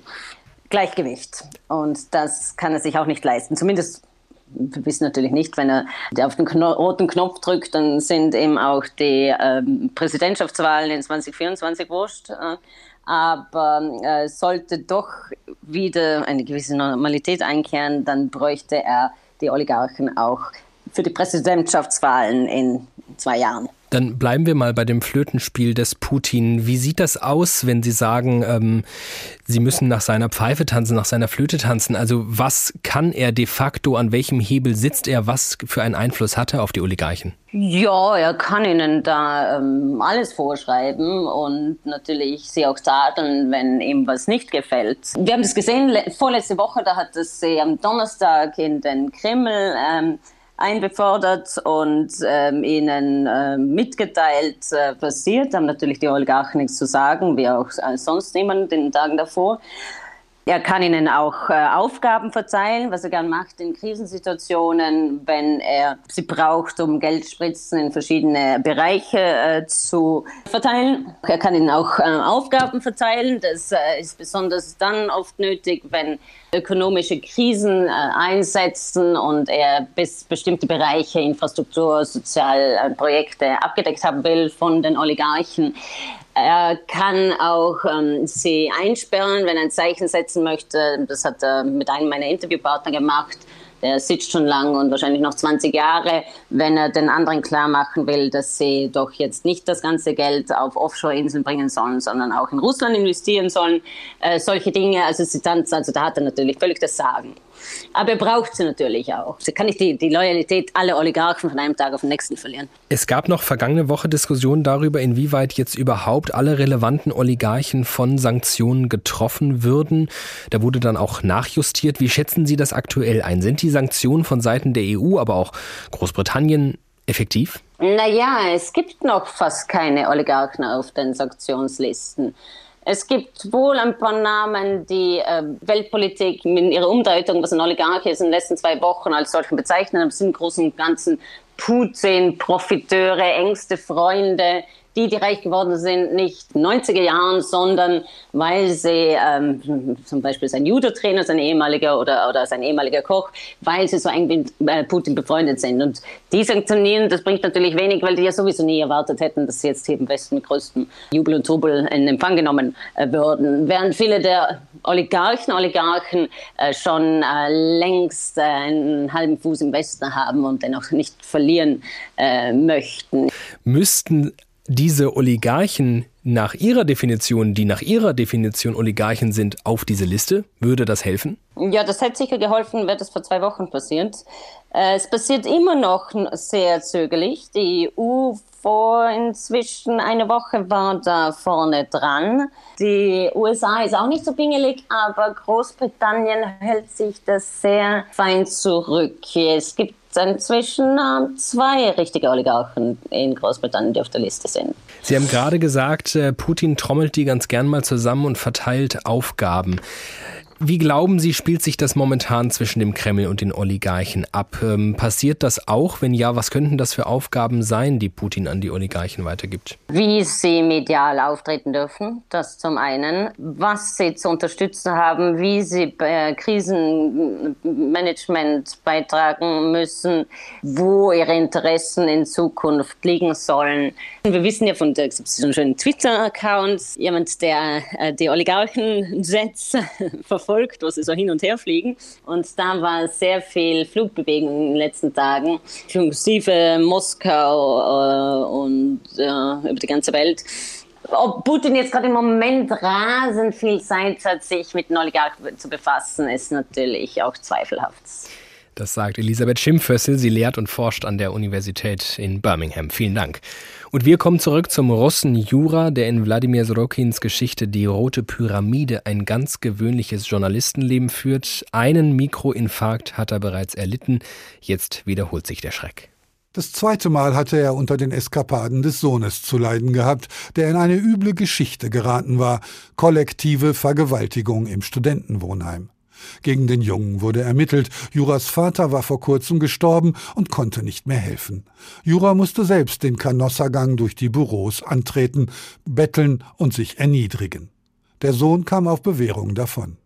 [SPEAKER 15] Gleichgewicht. Und das kann er sich auch nicht leisten. Zumindest wir wissen natürlich nicht, wenn er auf den Kno roten Knopf drückt, dann sind ihm auch die ähm, Präsidentschaftswahlen in 2024 wurscht. Äh, aber äh, sollte doch wieder eine gewisse Normalität einkehren, dann bräuchte er die Oligarchen auch für die Präsidentschaftswahlen in zwei Jahren.
[SPEAKER 2] Dann bleiben wir mal bei dem Flötenspiel des Putin. Wie sieht das aus, wenn Sie sagen, ähm, Sie müssen nach seiner Pfeife tanzen, nach seiner Flöte tanzen? Also was kann er de facto, an welchem Hebel sitzt er, was für einen Einfluss hat er auf die Oligarchen?
[SPEAKER 15] Ja, er kann ihnen da ähm, alles vorschreiben und natürlich sie auch tadeln, wenn ihm was nicht gefällt. Wir haben das gesehen vorletzte Woche, da hat es sie am Donnerstag in den Kreml ähm, einbefordert und ähm, ihnen äh, mitgeteilt, äh, passiert. Haben natürlich die Oligarchen nichts zu sagen, wie auch äh, sonst niemand in den Tagen davor. Er kann ihnen auch äh, Aufgaben verteilen, was er gern macht in Krisensituationen, wenn er sie braucht, um Geldspritzen in verschiedene Bereiche äh, zu verteilen. Er kann ihnen auch äh, Aufgaben verteilen. Das äh, ist besonders dann oft nötig, wenn ökonomische Krisen äh, einsetzen und er bis bestimmte Bereiche, Infrastruktur, Sozialprojekte abgedeckt haben will von den Oligarchen. Er kann auch ähm, sie einsperren, wenn er ein Zeichen setzen möchte. Das hat er mit einem meiner Interviewpartner gemacht. Der sitzt schon lang und wahrscheinlich noch 20 Jahre, wenn er den anderen klar machen will, dass sie doch jetzt nicht das ganze Geld auf Offshore-Inseln bringen sollen, sondern auch in Russland investieren sollen. Äh, solche Dinge, also, sie tanzen, also da hat er natürlich völlig das Sagen. Aber er braucht sie natürlich auch. Sie kann nicht die, die Loyalität aller Oligarchen von einem Tag auf den nächsten verlieren.
[SPEAKER 2] Es gab noch vergangene Woche Diskussionen darüber, inwieweit jetzt überhaupt alle relevanten Oligarchen von Sanktionen getroffen würden. Da wurde dann auch nachjustiert. Wie schätzen Sie das aktuell ein? Sind die Sanktionen von Seiten der EU, aber auch Großbritannien effektiv?
[SPEAKER 15] Naja, es gibt noch fast keine Oligarchen auf den Sanktionslisten. Es gibt wohl ein paar Namen, die äh, Weltpolitik mit ihrer Umdeutung, was ein Oligarch ist, in den letzten zwei Wochen als solchen bezeichnen, aber es sind im Großen und Ganzen Putin, Profiteure, engste Freunde, die, die reich geworden sind, nicht 90er Jahren, sondern weil sie ähm, zum Beispiel sein Judo-Trainer, sein ehemaliger oder, oder sein ehemaliger Koch, weil sie so eng mit äh, Putin befreundet sind. Und die sanktionieren, das bringt natürlich wenig, weil die ja sowieso nie erwartet hätten, dass sie jetzt hier im Westen mit größtem Jubel und Trubel in Empfang genommen äh, würden. Während viele der Oligarchen, Oligarchen äh, schon äh, längst äh, einen halben Fuß im Westen haben und den auch nicht verlieren möchten.
[SPEAKER 2] Müssten diese Oligarchen nach ihrer Definition, die nach ihrer Definition Oligarchen sind, auf diese Liste? Würde das helfen?
[SPEAKER 15] Ja, das hätte sicher geholfen, wäre das vor zwei Wochen passiert. Äh, es passiert immer noch sehr zögerlich. Die EU vor inzwischen eine Woche war da vorne dran. Die USA ist auch nicht so pingelig, aber Großbritannien hält sich das sehr fein zurück. Es gibt inzwischen äh, zwei richtige Oligarchen in Großbritannien, die auf der Liste sind.
[SPEAKER 2] Sie haben gerade gesagt, äh, Putin trommelt die ganz gern mal zusammen und verteilt Aufgaben. Wie glauben Sie, spielt sich das momentan zwischen dem Kreml und den Oligarchen ab? Ähm, passiert das auch? Wenn ja, was könnten das für Aufgaben sein, die Putin an die Oligarchen weitergibt?
[SPEAKER 15] Wie sie medial auftreten dürfen, das zum einen. Was sie zu unterstützen haben, wie sie äh, Krisenmanagement beitragen müssen, wo ihre Interessen in Zukunft liegen sollen. Wir wissen ja von der, schönen Twitter-Account, jemand, der äh, die Oligarchen-Jets <laughs> verfolgt verfolgt, wo sie so hin und her fliegen. Und da war sehr viel Flugbewegung in den letzten Tagen, inklusive Moskau äh, und äh, über die ganze Welt. Ob Putin jetzt gerade im Moment rasend viel Zeit hat, sich mit den Oligarchen zu befassen, ist natürlich auch zweifelhaft.
[SPEAKER 2] Das sagt Elisabeth Schimpfössel. Sie lehrt und forscht an der Universität in Birmingham. Vielen Dank. Und wir kommen zurück zum Russen Jura, der in Wladimir Sorokins Geschichte Die Rote Pyramide ein ganz gewöhnliches Journalistenleben führt. Einen Mikroinfarkt hat er bereits erlitten. Jetzt wiederholt sich der Schreck.
[SPEAKER 13] Das zweite Mal hatte er unter den Eskapaden des Sohnes zu leiden gehabt, der in eine üble Geschichte geraten war, kollektive Vergewaltigung im Studentenwohnheim. Gegen den Jungen wurde ermittelt. Juras Vater war vor kurzem gestorben und konnte nicht mehr helfen. Jura musste selbst den Kanossagang durch die Büros antreten, betteln und sich erniedrigen. Der Sohn kam auf Bewährung davon.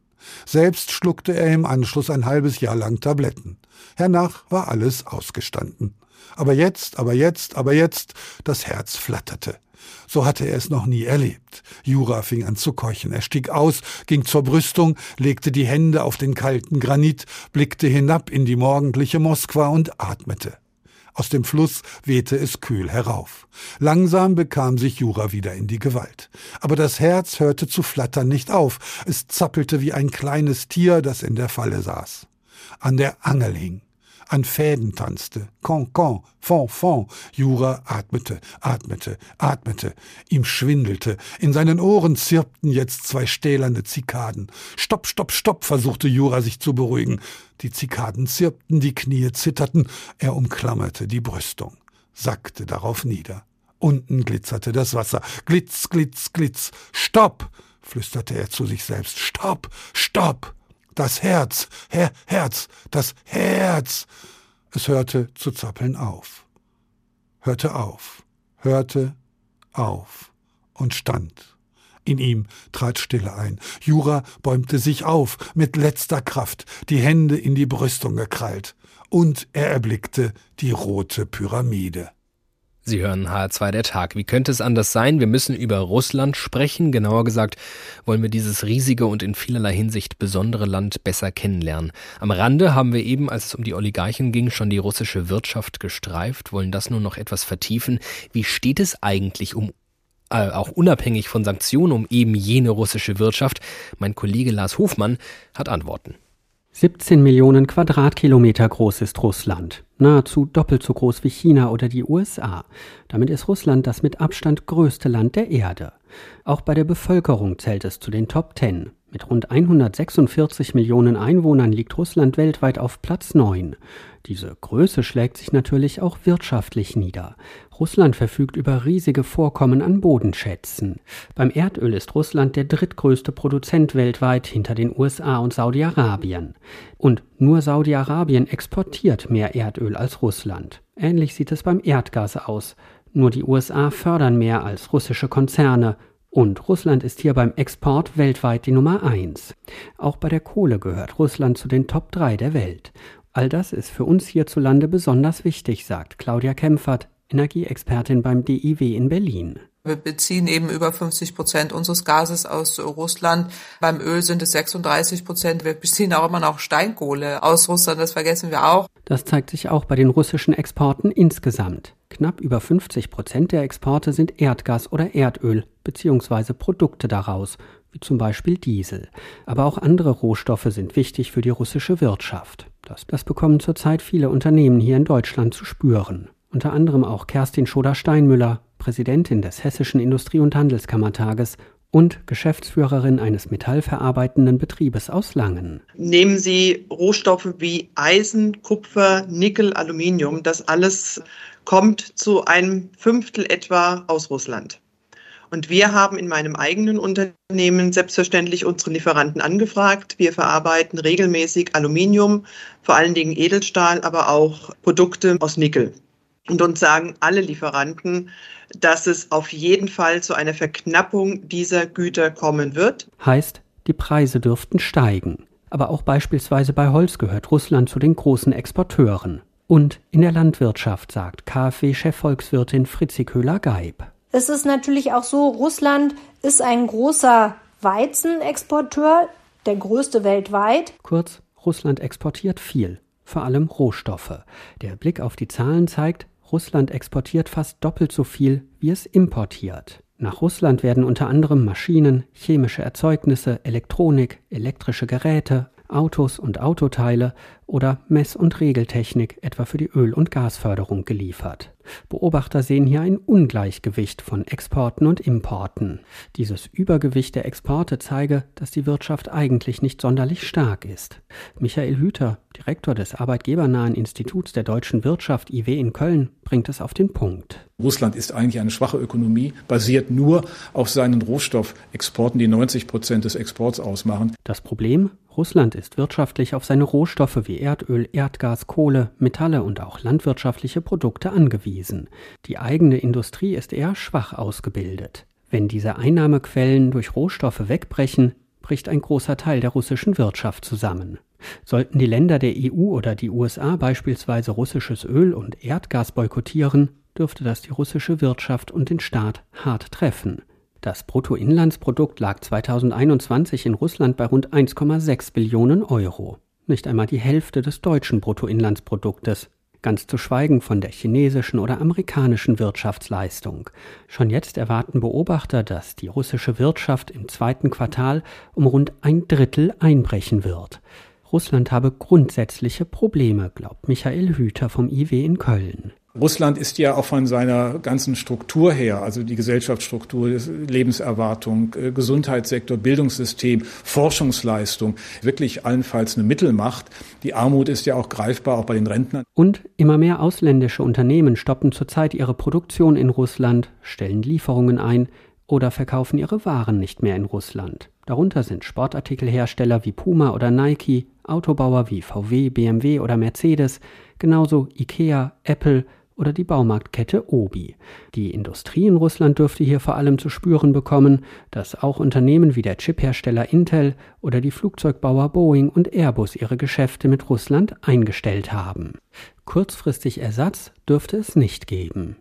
[SPEAKER 13] Selbst schluckte er im Anschluss ein halbes Jahr lang Tabletten. Hernach war alles ausgestanden. Aber jetzt, aber jetzt, aber jetzt, das Herz flatterte. So hatte er es noch nie erlebt. Jura fing an zu keuchen. Er stieg aus, ging zur Brüstung, legte die Hände auf den kalten Granit, blickte hinab in die morgendliche Moskwa und atmete. Aus dem Fluss wehte es kühl herauf. Langsam bekam sich Jura wieder in die Gewalt. Aber das Herz hörte zu flattern nicht auf. Es zappelte wie ein kleines Tier, das in der Falle saß. An der Angel hing an Fäden tanzte. Con, con, fon, fon. Jura atmete, atmete, atmete. Ihm schwindelte. In seinen Ohren zirpten jetzt zwei stählerne Zikaden. Stopp, stopp, stopp, versuchte Jura sich zu beruhigen. Die Zikaden zirpten, die Knie zitterten. Er umklammerte die Brüstung, sackte darauf nieder. Unten glitzerte das Wasser. Glitz, glitz, glitz. Stopp! flüsterte er zu sich selbst. Stopp! Stopp! Das Herz, Her Herz, das Herz. Es hörte zu zappeln auf, hörte auf, hörte auf und stand. In ihm trat Stille ein. Jura bäumte sich auf, mit letzter Kraft, die Hände in die Brüstung gekrallt, und er erblickte die rote Pyramide.
[SPEAKER 2] Sie hören H2 der Tag. Wie könnte es anders sein? Wir müssen über Russland sprechen. Genauer gesagt wollen wir dieses riesige und in vielerlei Hinsicht besondere Land besser kennenlernen. Am Rande haben wir eben, als es um die Oligarchen ging, schon die russische Wirtschaft gestreift, wollen das nur noch etwas vertiefen. Wie steht es eigentlich um äh, auch unabhängig von Sanktionen um eben jene russische Wirtschaft? Mein Kollege Lars Hofmann hat Antworten.
[SPEAKER 16] 17 Millionen Quadratkilometer groß ist Russland, nahezu doppelt so groß wie China oder die USA. Damit ist Russland das mit Abstand größte Land der Erde. Auch bei der Bevölkerung zählt es zu den Top Ten. Mit rund 146 Millionen Einwohnern liegt Russland weltweit auf Platz 9. Diese Größe schlägt sich natürlich auch wirtschaftlich nieder. Russland verfügt über riesige Vorkommen an Bodenschätzen. Beim Erdöl ist Russland der drittgrößte Produzent weltweit hinter den USA und Saudi-Arabien. Und nur Saudi-Arabien exportiert mehr Erdöl als Russland. Ähnlich sieht es beim Erdgas aus. Nur die USA fördern mehr als russische Konzerne. Und Russland ist hier beim Export weltweit die Nummer eins. Auch bei der Kohle gehört Russland zu den Top 3 der Welt. All das ist für uns hierzulande besonders wichtig, sagt Claudia Kempfert, Energieexpertin beim DIW in Berlin.
[SPEAKER 17] Wir beziehen eben über 50 Prozent unseres Gases aus Russland. Beim Öl sind es 36 Prozent. Wir beziehen auch immer noch Steinkohle aus Russland. Das vergessen wir auch.
[SPEAKER 16] Das zeigt sich auch bei den russischen Exporten insgesamt. Knapp über 50 Prozent der Exporte sind Erdgas oder Erdöl bzw. Produkte daraus, wie zum Beispiel Diesel. Aber auch andere Rohstoffe sind wichtig für die russische Wirtschaft. Das, das bekommen zurzeit viele Unternehmen hier in Deutschland zu spüren. Unter anderem auch Kerstin Schoder-Steinmüller, Präsidentin des Hessischen Industrie- und Handelskammertages und Geschäftsführerin eines metallverarbeitenden Betriebes aus Langen.
[SPEAKER 18] Nehmen Sie Rohstoffe wie Eisen, Kupfer, Nickel, Aluminium. Das alles kommt zu einem Fünftel etwa aus Russland. Und wir haben in meinem eigenen Unternehmen selbstverständlich unsere Lieferanten angefragt. Wir verarbeiten regelmäßig Aluminium, vor allen Dingen Edelstahl, aber auch Produkte aus Nickel. Und uns sagen alle Lieferanten, dass es auf jeden Fall zu einer Verknappung dieser Güter kommen wird.
[SPEAKER 16] Heißt, die Preise dürften steigen. Aber auch beispielsweise bei Holz gehört Russland zu den großen Exporteuren. Und in der Landwirtschaft, sagt KfW-Chefvolkswirtin Fritzi Köhler-Geib.
[SPEAKER 19] Es ist natürlich auch so, Russland ist ein großer Weizenexporteur, der größte weltweit.
[SPEAKER 16] Kurz, Russland exportiert viel, vor allem Rohstoffe. Der Blick auf die Zahlen zeigt, Russland exportiert fast doppelt so viel, wie es importiert. Nach Russland werden unter anderem Maschinen, chemische Erzeugnisse, Elektronik, elektrische Geräte, Autos und Autoteile oder Mess- und Regeltechnik etwa für die Öl- und Gasförderung geliefert. Beobachter sehen hier ein Ungleichgewicht von Exporten und Importen. Dieses Übergewicht der Exporte zeige, dass die Wirtschaft eigentlich nicht sonderlich stark ist. Michael Hüter, Direktor des arbeitgebernahen Instituts der deutschen Wirtschaft IW in Köln, bringt es auf den Punkt.
[SPEAKER 20] Russland ist eigentlich eine schwache Ökonomie, basiert nur auf seinen Rohstoffexporten, die 90 Prozent des Exports ausmachen.
[SPEAKER 16] Das Problem? Russland ist wirtschaftlich auf seine Rohstoffe wie Erdöl, Erdgas, Kohle, Metalle und auch landwirtschaftliche Produkte angewiesen. Die eigene Industrie ist eher schwach ausgebildet. Wenn diese Einnahmequellen durch Rohstoffe wegbrechen, bricht ein großer Teil der russischen Wirtschaft zusammen. Sollten die Länder der EU oder die USA beispielsweise russisches Öl und Erdgas boykottieren, dürfte das die russische Wirtschaft und den Staat hart treffen. Das Bruttoinlandsprodukt lag 2021 in Russland bei rund 1,6 Billionen Euro. Nicht einmal die Hälfte des deutschen Bruttoinlandsproduktes, ganz zu schweigen von der chinesischen oder amerikanischen Wirtschaftsleistung. Schon jetzt erwarten Beobachter, dass die russische Wirtschaft im zweiten Quartal um rund ein Drittel einbrechen wird. Russland habe grundsätzliche Probleme, glaubt Michael Hüter vom IW in Köln.
[SPEAKER 20] Russland ist ja auch von seiner ganzen Struktur her, also die Gesellschaftsstruktur, Lebenserwartung, äh, Gesundheitssektor, Bildungssystem, Forschungsleistung, wirklich allenfalls eine Mittelmacht. Die Armut ist ja auch greifbar, auch bei den Rentnern.
[SPEAKER 16] Und immer mehr ausländische Unternehmen stoppen zurzeit ihre Produktion in Russland, stellen Lieferungen ein oder verkaufen ihre Waren nicht mehr in Russland. Darunter sind Sportartikelhersteller wie Puma oder Nike, Autobauer wie VW, BMW oder Mercedes, genauso IKEA, Apple, oder die Baumarktkette Obi. Die Industrie in Russland dürfte hier vor allem zu spüren bekommen, dass auch Unternehmen wie der Chiphersteller Intel oder die Flugzeugbauer Boeing und Airbus ihre Geschäfte mit Russland eingestellt haben. Kurzfristig Ersatz dürfte es nicht geben.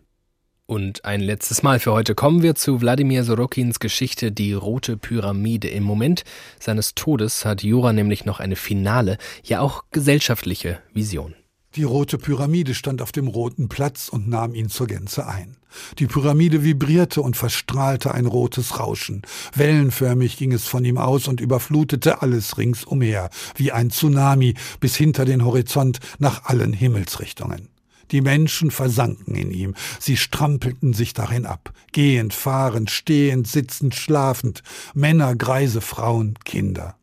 [SPEAKER 2] Und ein letztes Mal für heute kommen wir zu Wladimir Sorokins Geschichte Die Rote Pyramide. Im Moment seines Todes hat Jura nämlich noch eine finale, ja auch gesellschaftliche Vision.
[SPEAKER 13] Die rote Pyramide stand auf dem roten Platz und nahm ihn zur Gänze ein. Die Pyramide vibrierte und verstrahlte ein rotes Rauschen. Wellenförmig ging es von ihm aus und überflutete alles ringsumher, wie ein Tsunami bis hinter den Horizont nach allen Himmelsrichtungen. Die Menschen versanken in ihm, sie strampelten sich darin ab, gehend, fahrend, stehend, sitzend, schlafend, Männer, Greise, Frauen, Kinder.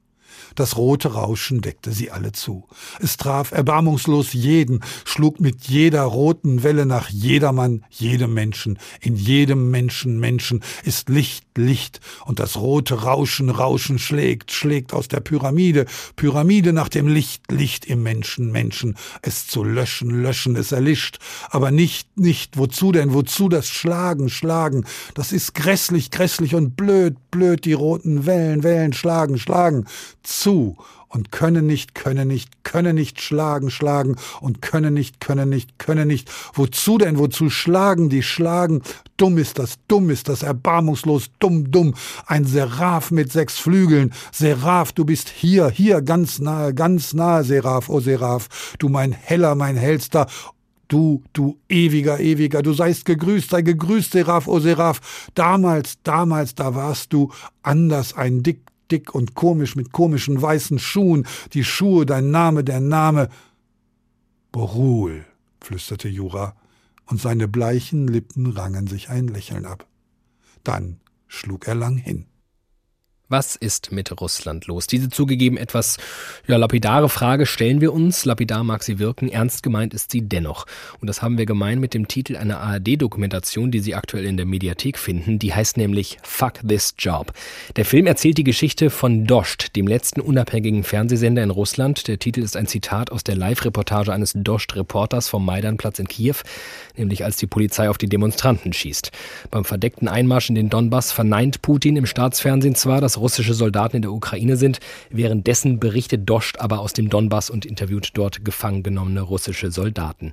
[SPEAKER 13] Das rote Rauschen deckte sie alle zu. Es traf erbarmungslos jeden, schlug mit jeder roten Welle nach jedermann, jedem Menschen. In jedem Menschen, Menschen ist Licht, Licht. Und das rote Rauschen, Rauschen schlägt, schlägt aus der Pyramide, Pyramide nach dem Licht, Licht im Menschen, Menschen. Es zu löschen, löschen, es erlischt. Aber nicht, nicht. Wozu denn? Wozu das Schlagen, Schlagen? Das ist grässlich, grässlich und blöd, blöd. Die roten Wellen, Wellen schlagen, schlagen. Zu und können nicht, können nicht, können nicht schlagen, schlagen und können nicht, können nicht, können nicht. Wozu denn, wozu schlagen die schlagen? Dumm ist das, dumm ist das, erbarmungslos, dumm, dumm. Ein Seraph mit sechs Flügeln. Seraph, du bist hier, hier, ganz nahe, ganz nahe, Seraph, oh Seraph. Du mein heller, mein hellster, Du, du ewiger, ewiger, du seist gegrüßt, sei gegrüßt, Seraph, o Seraph. Damals, damals, da warst du anders, ein dick, dick und komisch mit komischen weißen Schuhen, die Schuhe, dein Name, der Name. Borul, flüsterte Jura, und seine bleichen Lippen rangen sich ein Lächeln ab. Dann schlug er lang hin.
[SPEAKER 2] Was ist mit Russland los? Diese zugegeben etwas ja, lapidare Frage stellen wir uns. Lapidar mag sie wirken, ernst gemeint ist sie dennoch. Und das haben wir gemein mit dem Titel einer ARD-Dokumentation, die Sie aktuell in der Mediathek finden. Die heißt nämlich Fuck This Job. Der Film erzählt die Geschichte von Dost, dem letzten unabhängigen Fernsehsender in Russland. Der Titel ist ein Zitat aus der Live-Reportage eines Dost-Reporters vom Maidanplatz in Kiew, nämlich als die Polizei auf die Demonstranten schießt. Beim verdeckten Einmarsch in den Donbass verneint Putin im Staatsfernsehen zwar, dass russische Soldaten in der Ukraine sind. Währenddessen berichtet Dost aber aus dem Donbass und interviewt dort gefangen genommene russische Soldaten.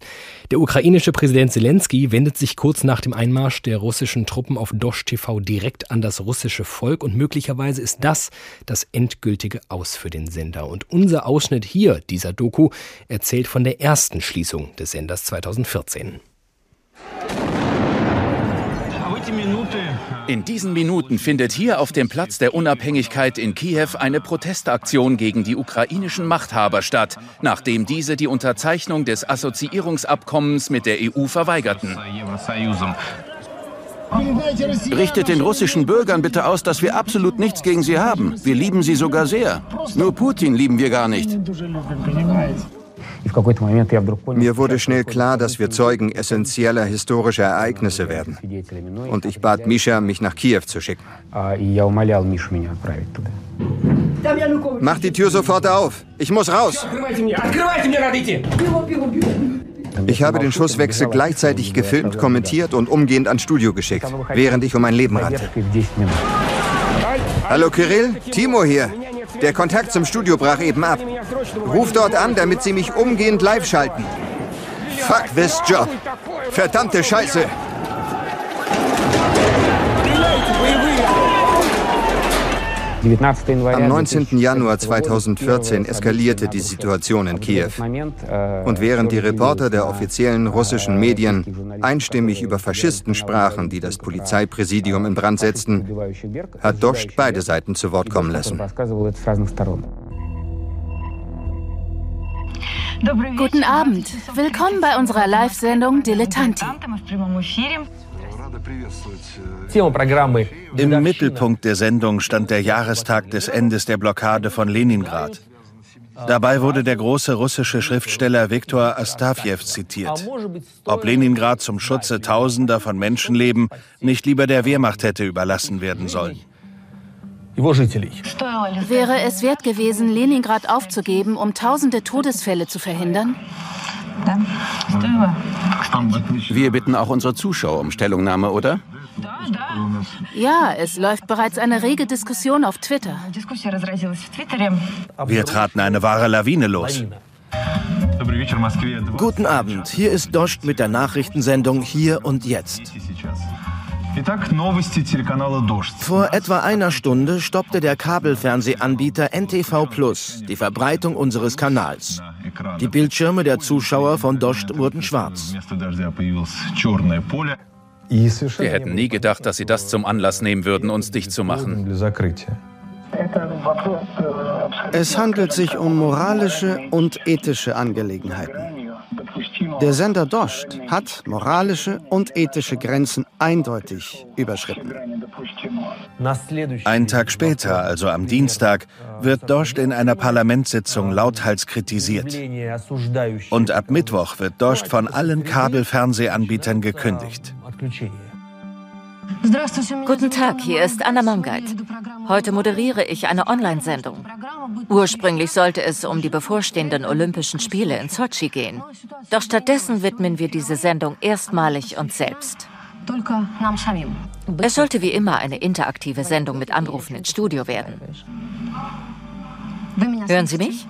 [SPEAKER 2] Der ukrainische Präsident Zelensky wendet sich kurz nach dem Einmarsch der russischen Truppen auf Dost TV direkt an das russische Volk und möglicherweise ist das das endgültige Aus für den Sender. Und unser Ausschnitt hier dieser Doku erzählt von der ersten Schließung des Senders 2014.
[SPEAKER 21] In diesen Minuten findet hier auf dem Platz der Unabhängigkeit in Kiew eine Protestaktion gegen die ukrainischen Machthaber statt, nachdem diese die Unterzeichnung des Assoziierungsabkommens mit der EU verweigerten.
[SPEAKER 22] Richtet den russischen Bürgern bitte aus, dass wir absolut nichts gegen sie haben. Wir lieben sie sogar sehr. Nur Putin lieben wir gar nicht.
[SPEAKER 23] Mir wurde schnell klar, dass wir Zeugen essentieller historischer Ereignisse werden. Und ich bat Misha, mich nach Kiew zu schicken. Mach die Tür sofort auf. Ich muss raus. Ich habe den Schusswechsel gleichzeitig gefilmt, kommentiert und umgehend ans Studio geschickt, während ich um mein Leben rannte. Hallo Kirill, Timo hier. Der Kontakt zum Studio brach eben ab. Ruf dort an, damit Sie mich umgehend live schalten. Fuck this job. Verdammte Scheiße. Am 19. Januar 2014 eskalierte die Situation in Kiew. Und während die Reporter der offiziellen russischen Medien einstimmig über Faschisten sprachen, die das Polizeipräsidium in Brand setzten, hat Dost beide Seiten zu Wort kommen lassen.
[SPEAKER 24] Guten Abend. Willkommen bei unserer Live-Sendung Dilettanti.
[SPEAKER 25] Im Mittelpunkt der Sendung stand der Jahrestag des Endes der Blockade von Leningrad. Dabei wurde der große russische Schriftsteller Viktor Astafjew zitiert. Ob Leningrad zum Schutze Tausender von Menschenleben nicht lieber der Wehrmacht hätte überlassen werden sollen.
[SPEAKER 24] Wäre es wert gewesen, Leningrad aufzugeben, um tausende Todesfälle zu verhindern?
[SPEAKER 22] Wir bitten auch unsere Zuschauer um Stellungnahme, oder?
[SPEAKER 24] Ja, es läuft bereits eine rege Diskussion auf Twitter.
[SPEAKER 25] Wir traten eine wahre Lawine los.
[SPEAKER 26] Guten Abend, hier ist Dost mit der Nachrichtensendung Hier und Jetzt. Vor etwa einer Stunde stoppte der Kabelfernsehanbieter NTV Plus die Verbreitung unseres Kanals. Die Bildschirme der Zuschauer von Dost wurden schwarz.
[SPEAKER 21] Wir hätten nie gedacht, dass sie das zum Anlass nehmen würden, uns dicht zu machen.
[SPEAKER 26] Es handelt sich um moralische und ethische Angelegenheiten. Der Sender Dost hat moralische und ethische Grenzen eindeutig überschritten.
[SPEAKER 25] Ein Tag später, also am Dienstag, wird Dost in einer Parlamentssitzung lauthals kritisiert. Und ab Mittwoch wird Dost von allen Kabelfernsehanbietern gekündigt.
[SPEAKER 27] Guten Tag, hier ist Anna Mangait. Heute moderiere ich eine Online-Sendung. Ursprünglich sollte es um die bevorstehenden Olympischen Spiele in Sochi gehen. Doch stattdessen widmen wir diese Sendung erstmalig uns selbst. Es sollte wie immer eine interaktive Sendung mit Anrufen ins Studio werden. Hören Sie mich?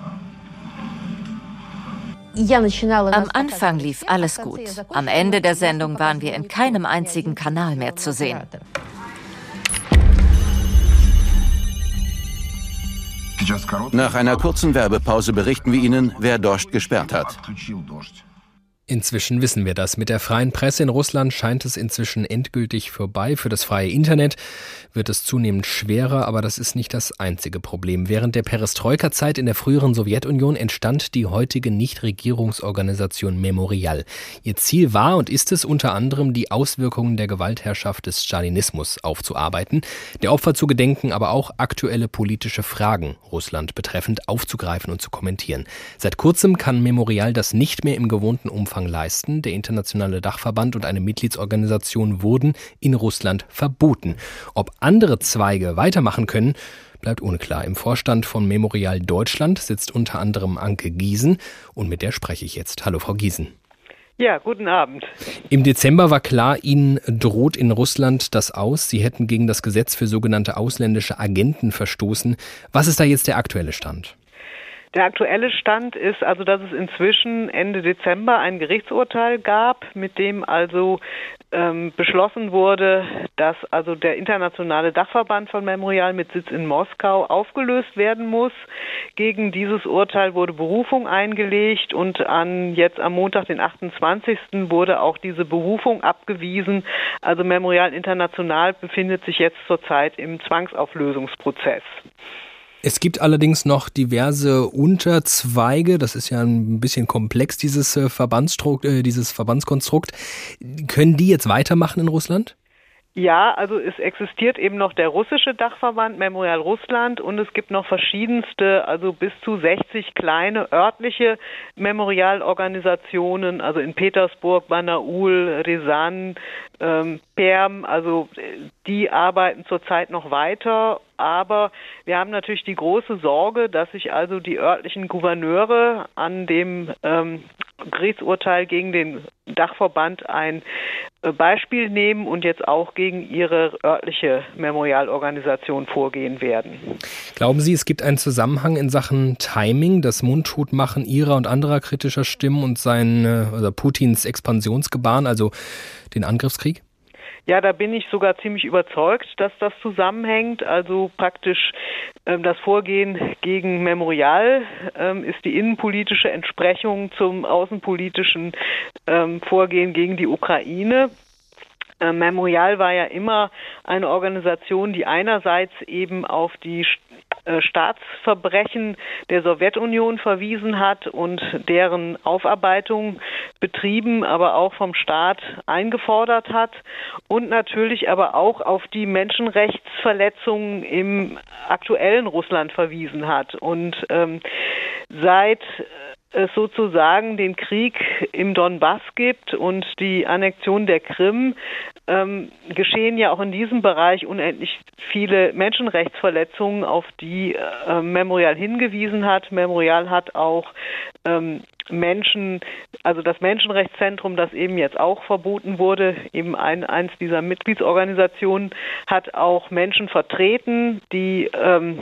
[SPEAKER 27] Am Anfang lief alles gut. Am Ende der Sendung waren wir in keinem einzigen Kanal mehr zu sehen.
[SPEAKER 22] Nach einer kurzen Werbepause berichten wir Ihnen, wer Dost gesperrt hat.
[SPEAKER 2] Inzwischen wissen wir das. Mit der freien Presse in Russland scheint es inzwischen endgültig vorbei. Für das freie Internet wird es zunehmend schwerer, aber das ist nicht das einzige Problem. Während der Perestroika-Zeit in der früheren Sowjetunion entstand die heutige Nichtregierungsorganisation Memorial. Ihr Ziel war und ist es unter anderem, die Auswirkungen der Gewaltherrschaft des Stalinismus aufzuarbeiten, der Opfer zu gedenken, aber auch aktuelle politische Fragen Russland betreffend aufzugreifen und zu kommentieren. Seit kurzem kann Memorial das nicht mehr im gewohnten Umfang leisten. Der internationale Dachverband und eine Mitgliedsorganisation wurden in Russland verboten. Ob andere Zweige weitermachen können, bleibt unklar. Im Vorstand von Memorial Deutschland sitzt unter anderem Anke Giesen und mit der spreche ich jetzt. Hallo, Frau Giesen.
[SPEAKER 28] Ja, guten Abend.
[SPEAKER 2] Im Dezember war klar, Ihnen droht in Russland das aus. Sie hätten gegen das Gesetz für sogenannte ausländische Agenten verstoßen. Was ist da jetzt der aktuelle Stand?
[SPEAKER 28] Der aktuelle Stand ist also, dass es inzwischen Ende Dezember ein Gerichtsurteil gab, mit dem also ähm, beschlossen wurde, dass also der internationale Dachverband von Memorial mit Sitz in Moskau aufgelöst werden muss. Gegen dieses Urteil wurde Berufung eingelegt und an jetzt am Montag, den 28. wurde auch diese Berufung abgewiesen. Also Memorial International befindet sich jetzt zurzeit im Zwangsauflösungsprozess.
[SPEAKER 2] Es gibt allerdings noch diverse Unterzweige. Das ist ja ein bisschen komplex, dieses, äh, Verbandsstrukt, äh, dieses Verbandskonstrukt. Können die jetzt weitermachen in Russland?
[SPEAKER 28] Ja, also es existiert eben noch der russische Dachverband Memorial Russland und es gibt noch verschiedenste, also bis zu 60 kleine örtliche Memorialorganisationen, also in Petersburg, Banaul, Resan, ähm, Perm, also die arbeiten zurzeit noch weiter aber wir haben natürlich die große Sorge, dass sich also die örtlichen Gouverneure an dem ähm, Gerichtsurteil gegen den Dachverband ein äh, Beispiel nehmen und jetzt auch gegen ihre örtliche Memorialorganisation vorgehen werden.
[SPEAKER 2] Glauben Sie, es gibt einen Zusammenhang in Sachen Timing, das Mundtotmachen ihrer und anderer kritischer Stimmen und sein, also Putins Expansionsgebaren, also den Angriffskrieg?
[SPEAKER 28] Ja, da bin ich sogar ziemlich überzeugt, dass das zusammenhängt. Also praktisch ähm, das Vorgehen gegen Memorial ähm, ist die innenpolitische Entsprechung zum außenpolitischen ähm, Vorgehen gegen die Ukraine. Äh, Memorial war ja immer eine Organisation, die einerseits eben auf die äh, Staatsverbrechen der Sowjetunion verwiesen hat und deren Aufarbeitung betrieben, aber auch vom Staat eingefordert hat und natürlich aber auch auf die Menschenrechtsverletzungen im aktuellen Russland verwiesen hat. Und ähm, seit es sozusagen den Krieg im Donbass gibt und die Annexion der Krim, ähm, geschehen ja auch in diesem Bereich unendlich viele Menschenrechtsverletzungen, auf die äh, Memorial hingewiesen hat. Memorial hat auch ähm, Menschen, also das Menschenrechtszentrum, das eben jetzt auch verboten wurde, eben ein, eins dieser Mitgliedsorganisationen, hat auch Menschen vertreten, die ähm,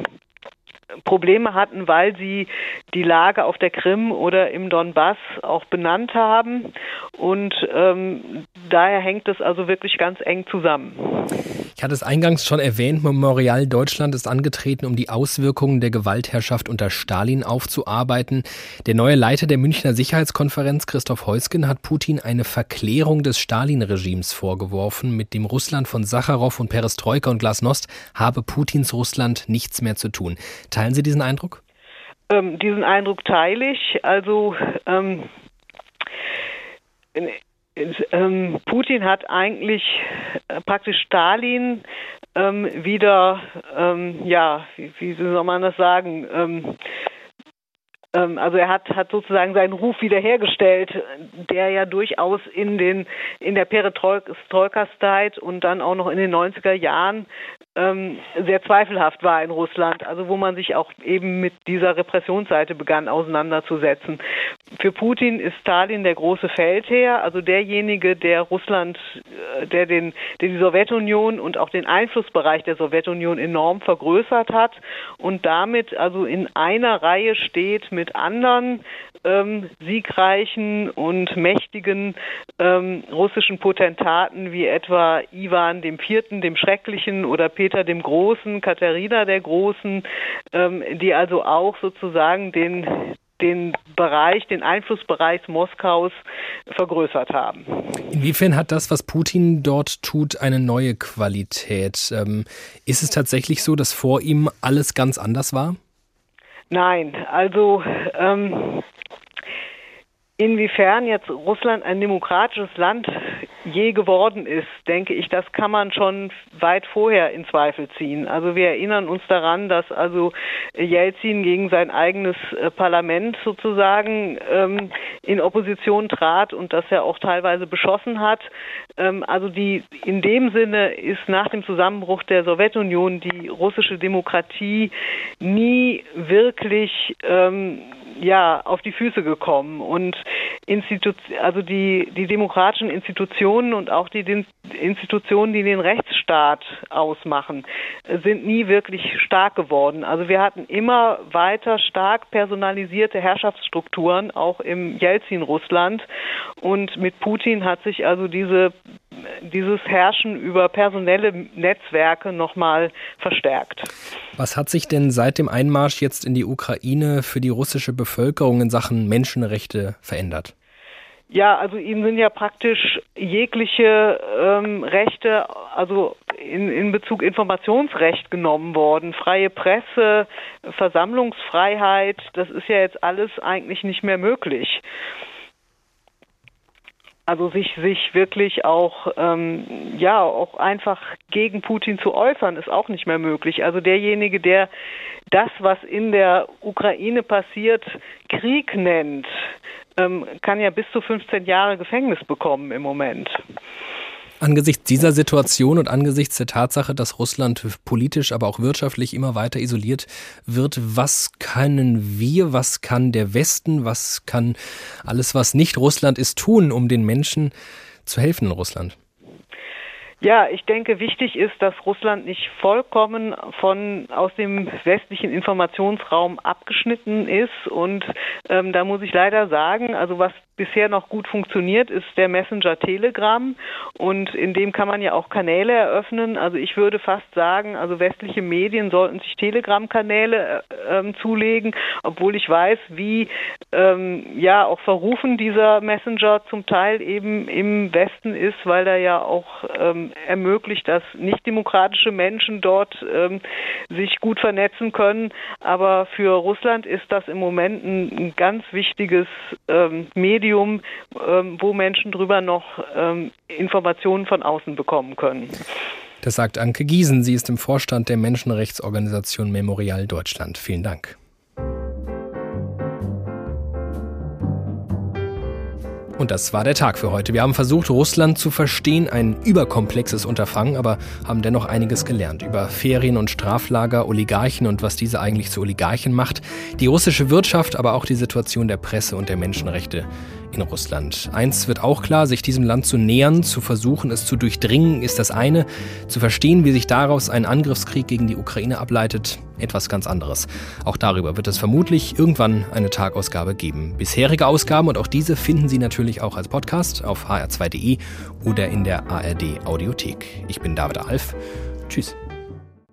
[SPEAKER 28] Probleme hatten, weil sie die Lage auf der Krim oder im Donbass auch benannt haben. Und ähm, daher hängt es also wirklich ganz eng zusammen.
[SPEAKER 2] Ich hatte es eingangs schon erwähnt, Memorial Deutschland ist angetreten, um die Auswirkungen der Gewaltherrschaft unter Stalin aufzuarbeiten. Der neue Leiter der Münchner Sicherheitskonferenz, Christoph Heusgen, hat Putin eine Verklärung des Stalin-Regimes vorgeworfen. Mit dem Russland von Sacharow und Perestroika und Glasnost habe Putins Russland nichts mehr zu tun. Teilen Sie diesen Eindruck?
[SPEAKER 28] Ähm, diesen Eindruck teile ich. Also ähm, ähm, Putin hat eigentlich äh, praktisch Stalin ähm, wieder, ähm, ja, wie, wie, soll man das sagen, ähm, also er hat, hat sozusagen seinen Ruf wiederhergestellt, der ja durchaus in den in der Perestroika-Zeit und dann auch noch in den 90er Jahren ähm, sehr zweifelhaft war in Russland, also wo man sich auch eben mit dieser Repressionsseite begann auseinanderzusetzen. Für Putin ist Stalin der große Feldherr, also derjenige, der Russland, äh, der den, der die Sowjetunion und auch den Einflussbereich der Sowjetunion enorm vergrößert hat und damit also in einer Reihe steht mit anderen ähm, siegreichen und mächtigen ähm, russischen Potentaten wie etwa Ivan dem Vierten, dem Schrecklichen oder Peter dem Großen, Katharina der Großen, ähm, die also auch sozusagen den den Bereich, den Einflussbereich Moskaus vergrößert haben.
[SPEAKER 2] Inwiefern hat das, was Putin dort tut, eine neue Qualität? Ähm, ist es tatsächlich so, dass vor ihm alles ganz anders war?
[SPEAKER 28] Nein, also ähm, Inwiefern jetzt Russland ein demokratisches Land je geworden ist, denke ich, das kann man schon weit vorher in Zweifel ziehen. Also wir erinnern uns daran, dass also Jelzin gegen sein eigenes äh, Parlament sozusagen ähm, in Opposition trat und das er auch teilweise beschossen hat. Ähm, also die in dem Sinne ist nach dem Zusammenbruch der Sowjetunion die russische Demokratie nie wirklich ähm, ja auf die Füße gekommen und Institu also die die demokratischen Institutionen und auch die, die Institutionen, die den Rechtsstaat ausmachen, sind nie wirklich stark geworden. Also wir hatten immer weiter stark personalisierte Herrschaftsstrukturen auch im Jelzin-Russland und mit Putin hat sich also diese dieses Herrschen über personelle Netzwerke nochmal verstärkt.
[SPEAKER 2] Was hat sich denn seit dem Einmarsch jetzt in die Ukraine für die russische Bevölkerung in Sachen Menschenrechte verändert?
[SPEAKER 28] Ja, also ihnen sind ja praktisch jegliche ähm, Rechte, also in, in Bezug Informationsrecht genommen worden. Freie Presse, Versammlungsfreiheit, das ist ja jetzt alles eigentlich nicht mehr möglich. Also sich sich wirklich auch ähm, ja auch einfach gegen Putin zu äußern ist auch nicht mehr möglich. Also derjenige, der das, was in der Ukraine passiert, Krieg nennt, ähm, kann ja bis zu 15 Jahre Gefängnis bekommen im Moment.
[SPEAKER 2] Angesichts dieser Situation und angesichts der Tatsache, dass Russland politisch, aber auch wirtschaftlich immer weiter isoliert wird, was können wir, was kann der Westen, was kann alles, was nicht Russland ist, tun, um den Menschen zu helfen in Russland?
[SPEAKER 28] Ja, ich denke, wichtig ist, dass Russland nicht vollkommen von aus dem westlichen Informationsraum abgeschnitten ist. Und ähm, da muss ich leider sagen, also was bisher noch gut funktioniert, ist der Messenger Telegram und in dem kann man ja auch Kanäle eröffnen. Also ich würde fast sagen, also westliche Medien sollten sich Telegram-Kanäle äh, ähm, zulegen, obwohl ich weiß, wie ähm, ja auch verrufen dieser Messenger zum Teil eben im Westen ist, weil er ja auch ähm, ermöglicht, dass nicht demokratische Menschen dort ähm, sich gut vernetzen können. Aber für Russland ist das im Moment ein, ganz wichtiges ähm, Medium ähm, wo Menschen drüber noch ähm, Informationen von außen bekommen können.
[SPEAKER 2] Das sagt Anke Giesen. Sie ist im Vorstand der Menschenrechtsorganisation Memorial Deutschland. Vielen Dank. Und das war der Tag für heute. Wir haben versucht, Russland zu verstehen, ein überkomplexes Unterfangen, aber haben dennoch einiges gelernt über Ferien und Straflager, Oligarchen und was diese eigentlich zu Oligarchen macht, die russische Wirtschaft, aber auch die Situation der Presse und der Menschenrechte in Russland. Eins wird auch klar, sich diesem Land zu nähern, zu versuchen, es zu durchdringen, ist das eine. Zu verstehen, wie sich daraus ein Angriffskrieg gegen die Ukraine ableitet, etwas ganz anderes. Auch darüber wird es vermutlich irgendwann eine Tagausgabe geben. Bisherige Ausgaben und auch diese finden Sie natürlich auch als Podcast auf hr2.de oder in der ARD Audiothek. Ich bin David Alf. Tschüss.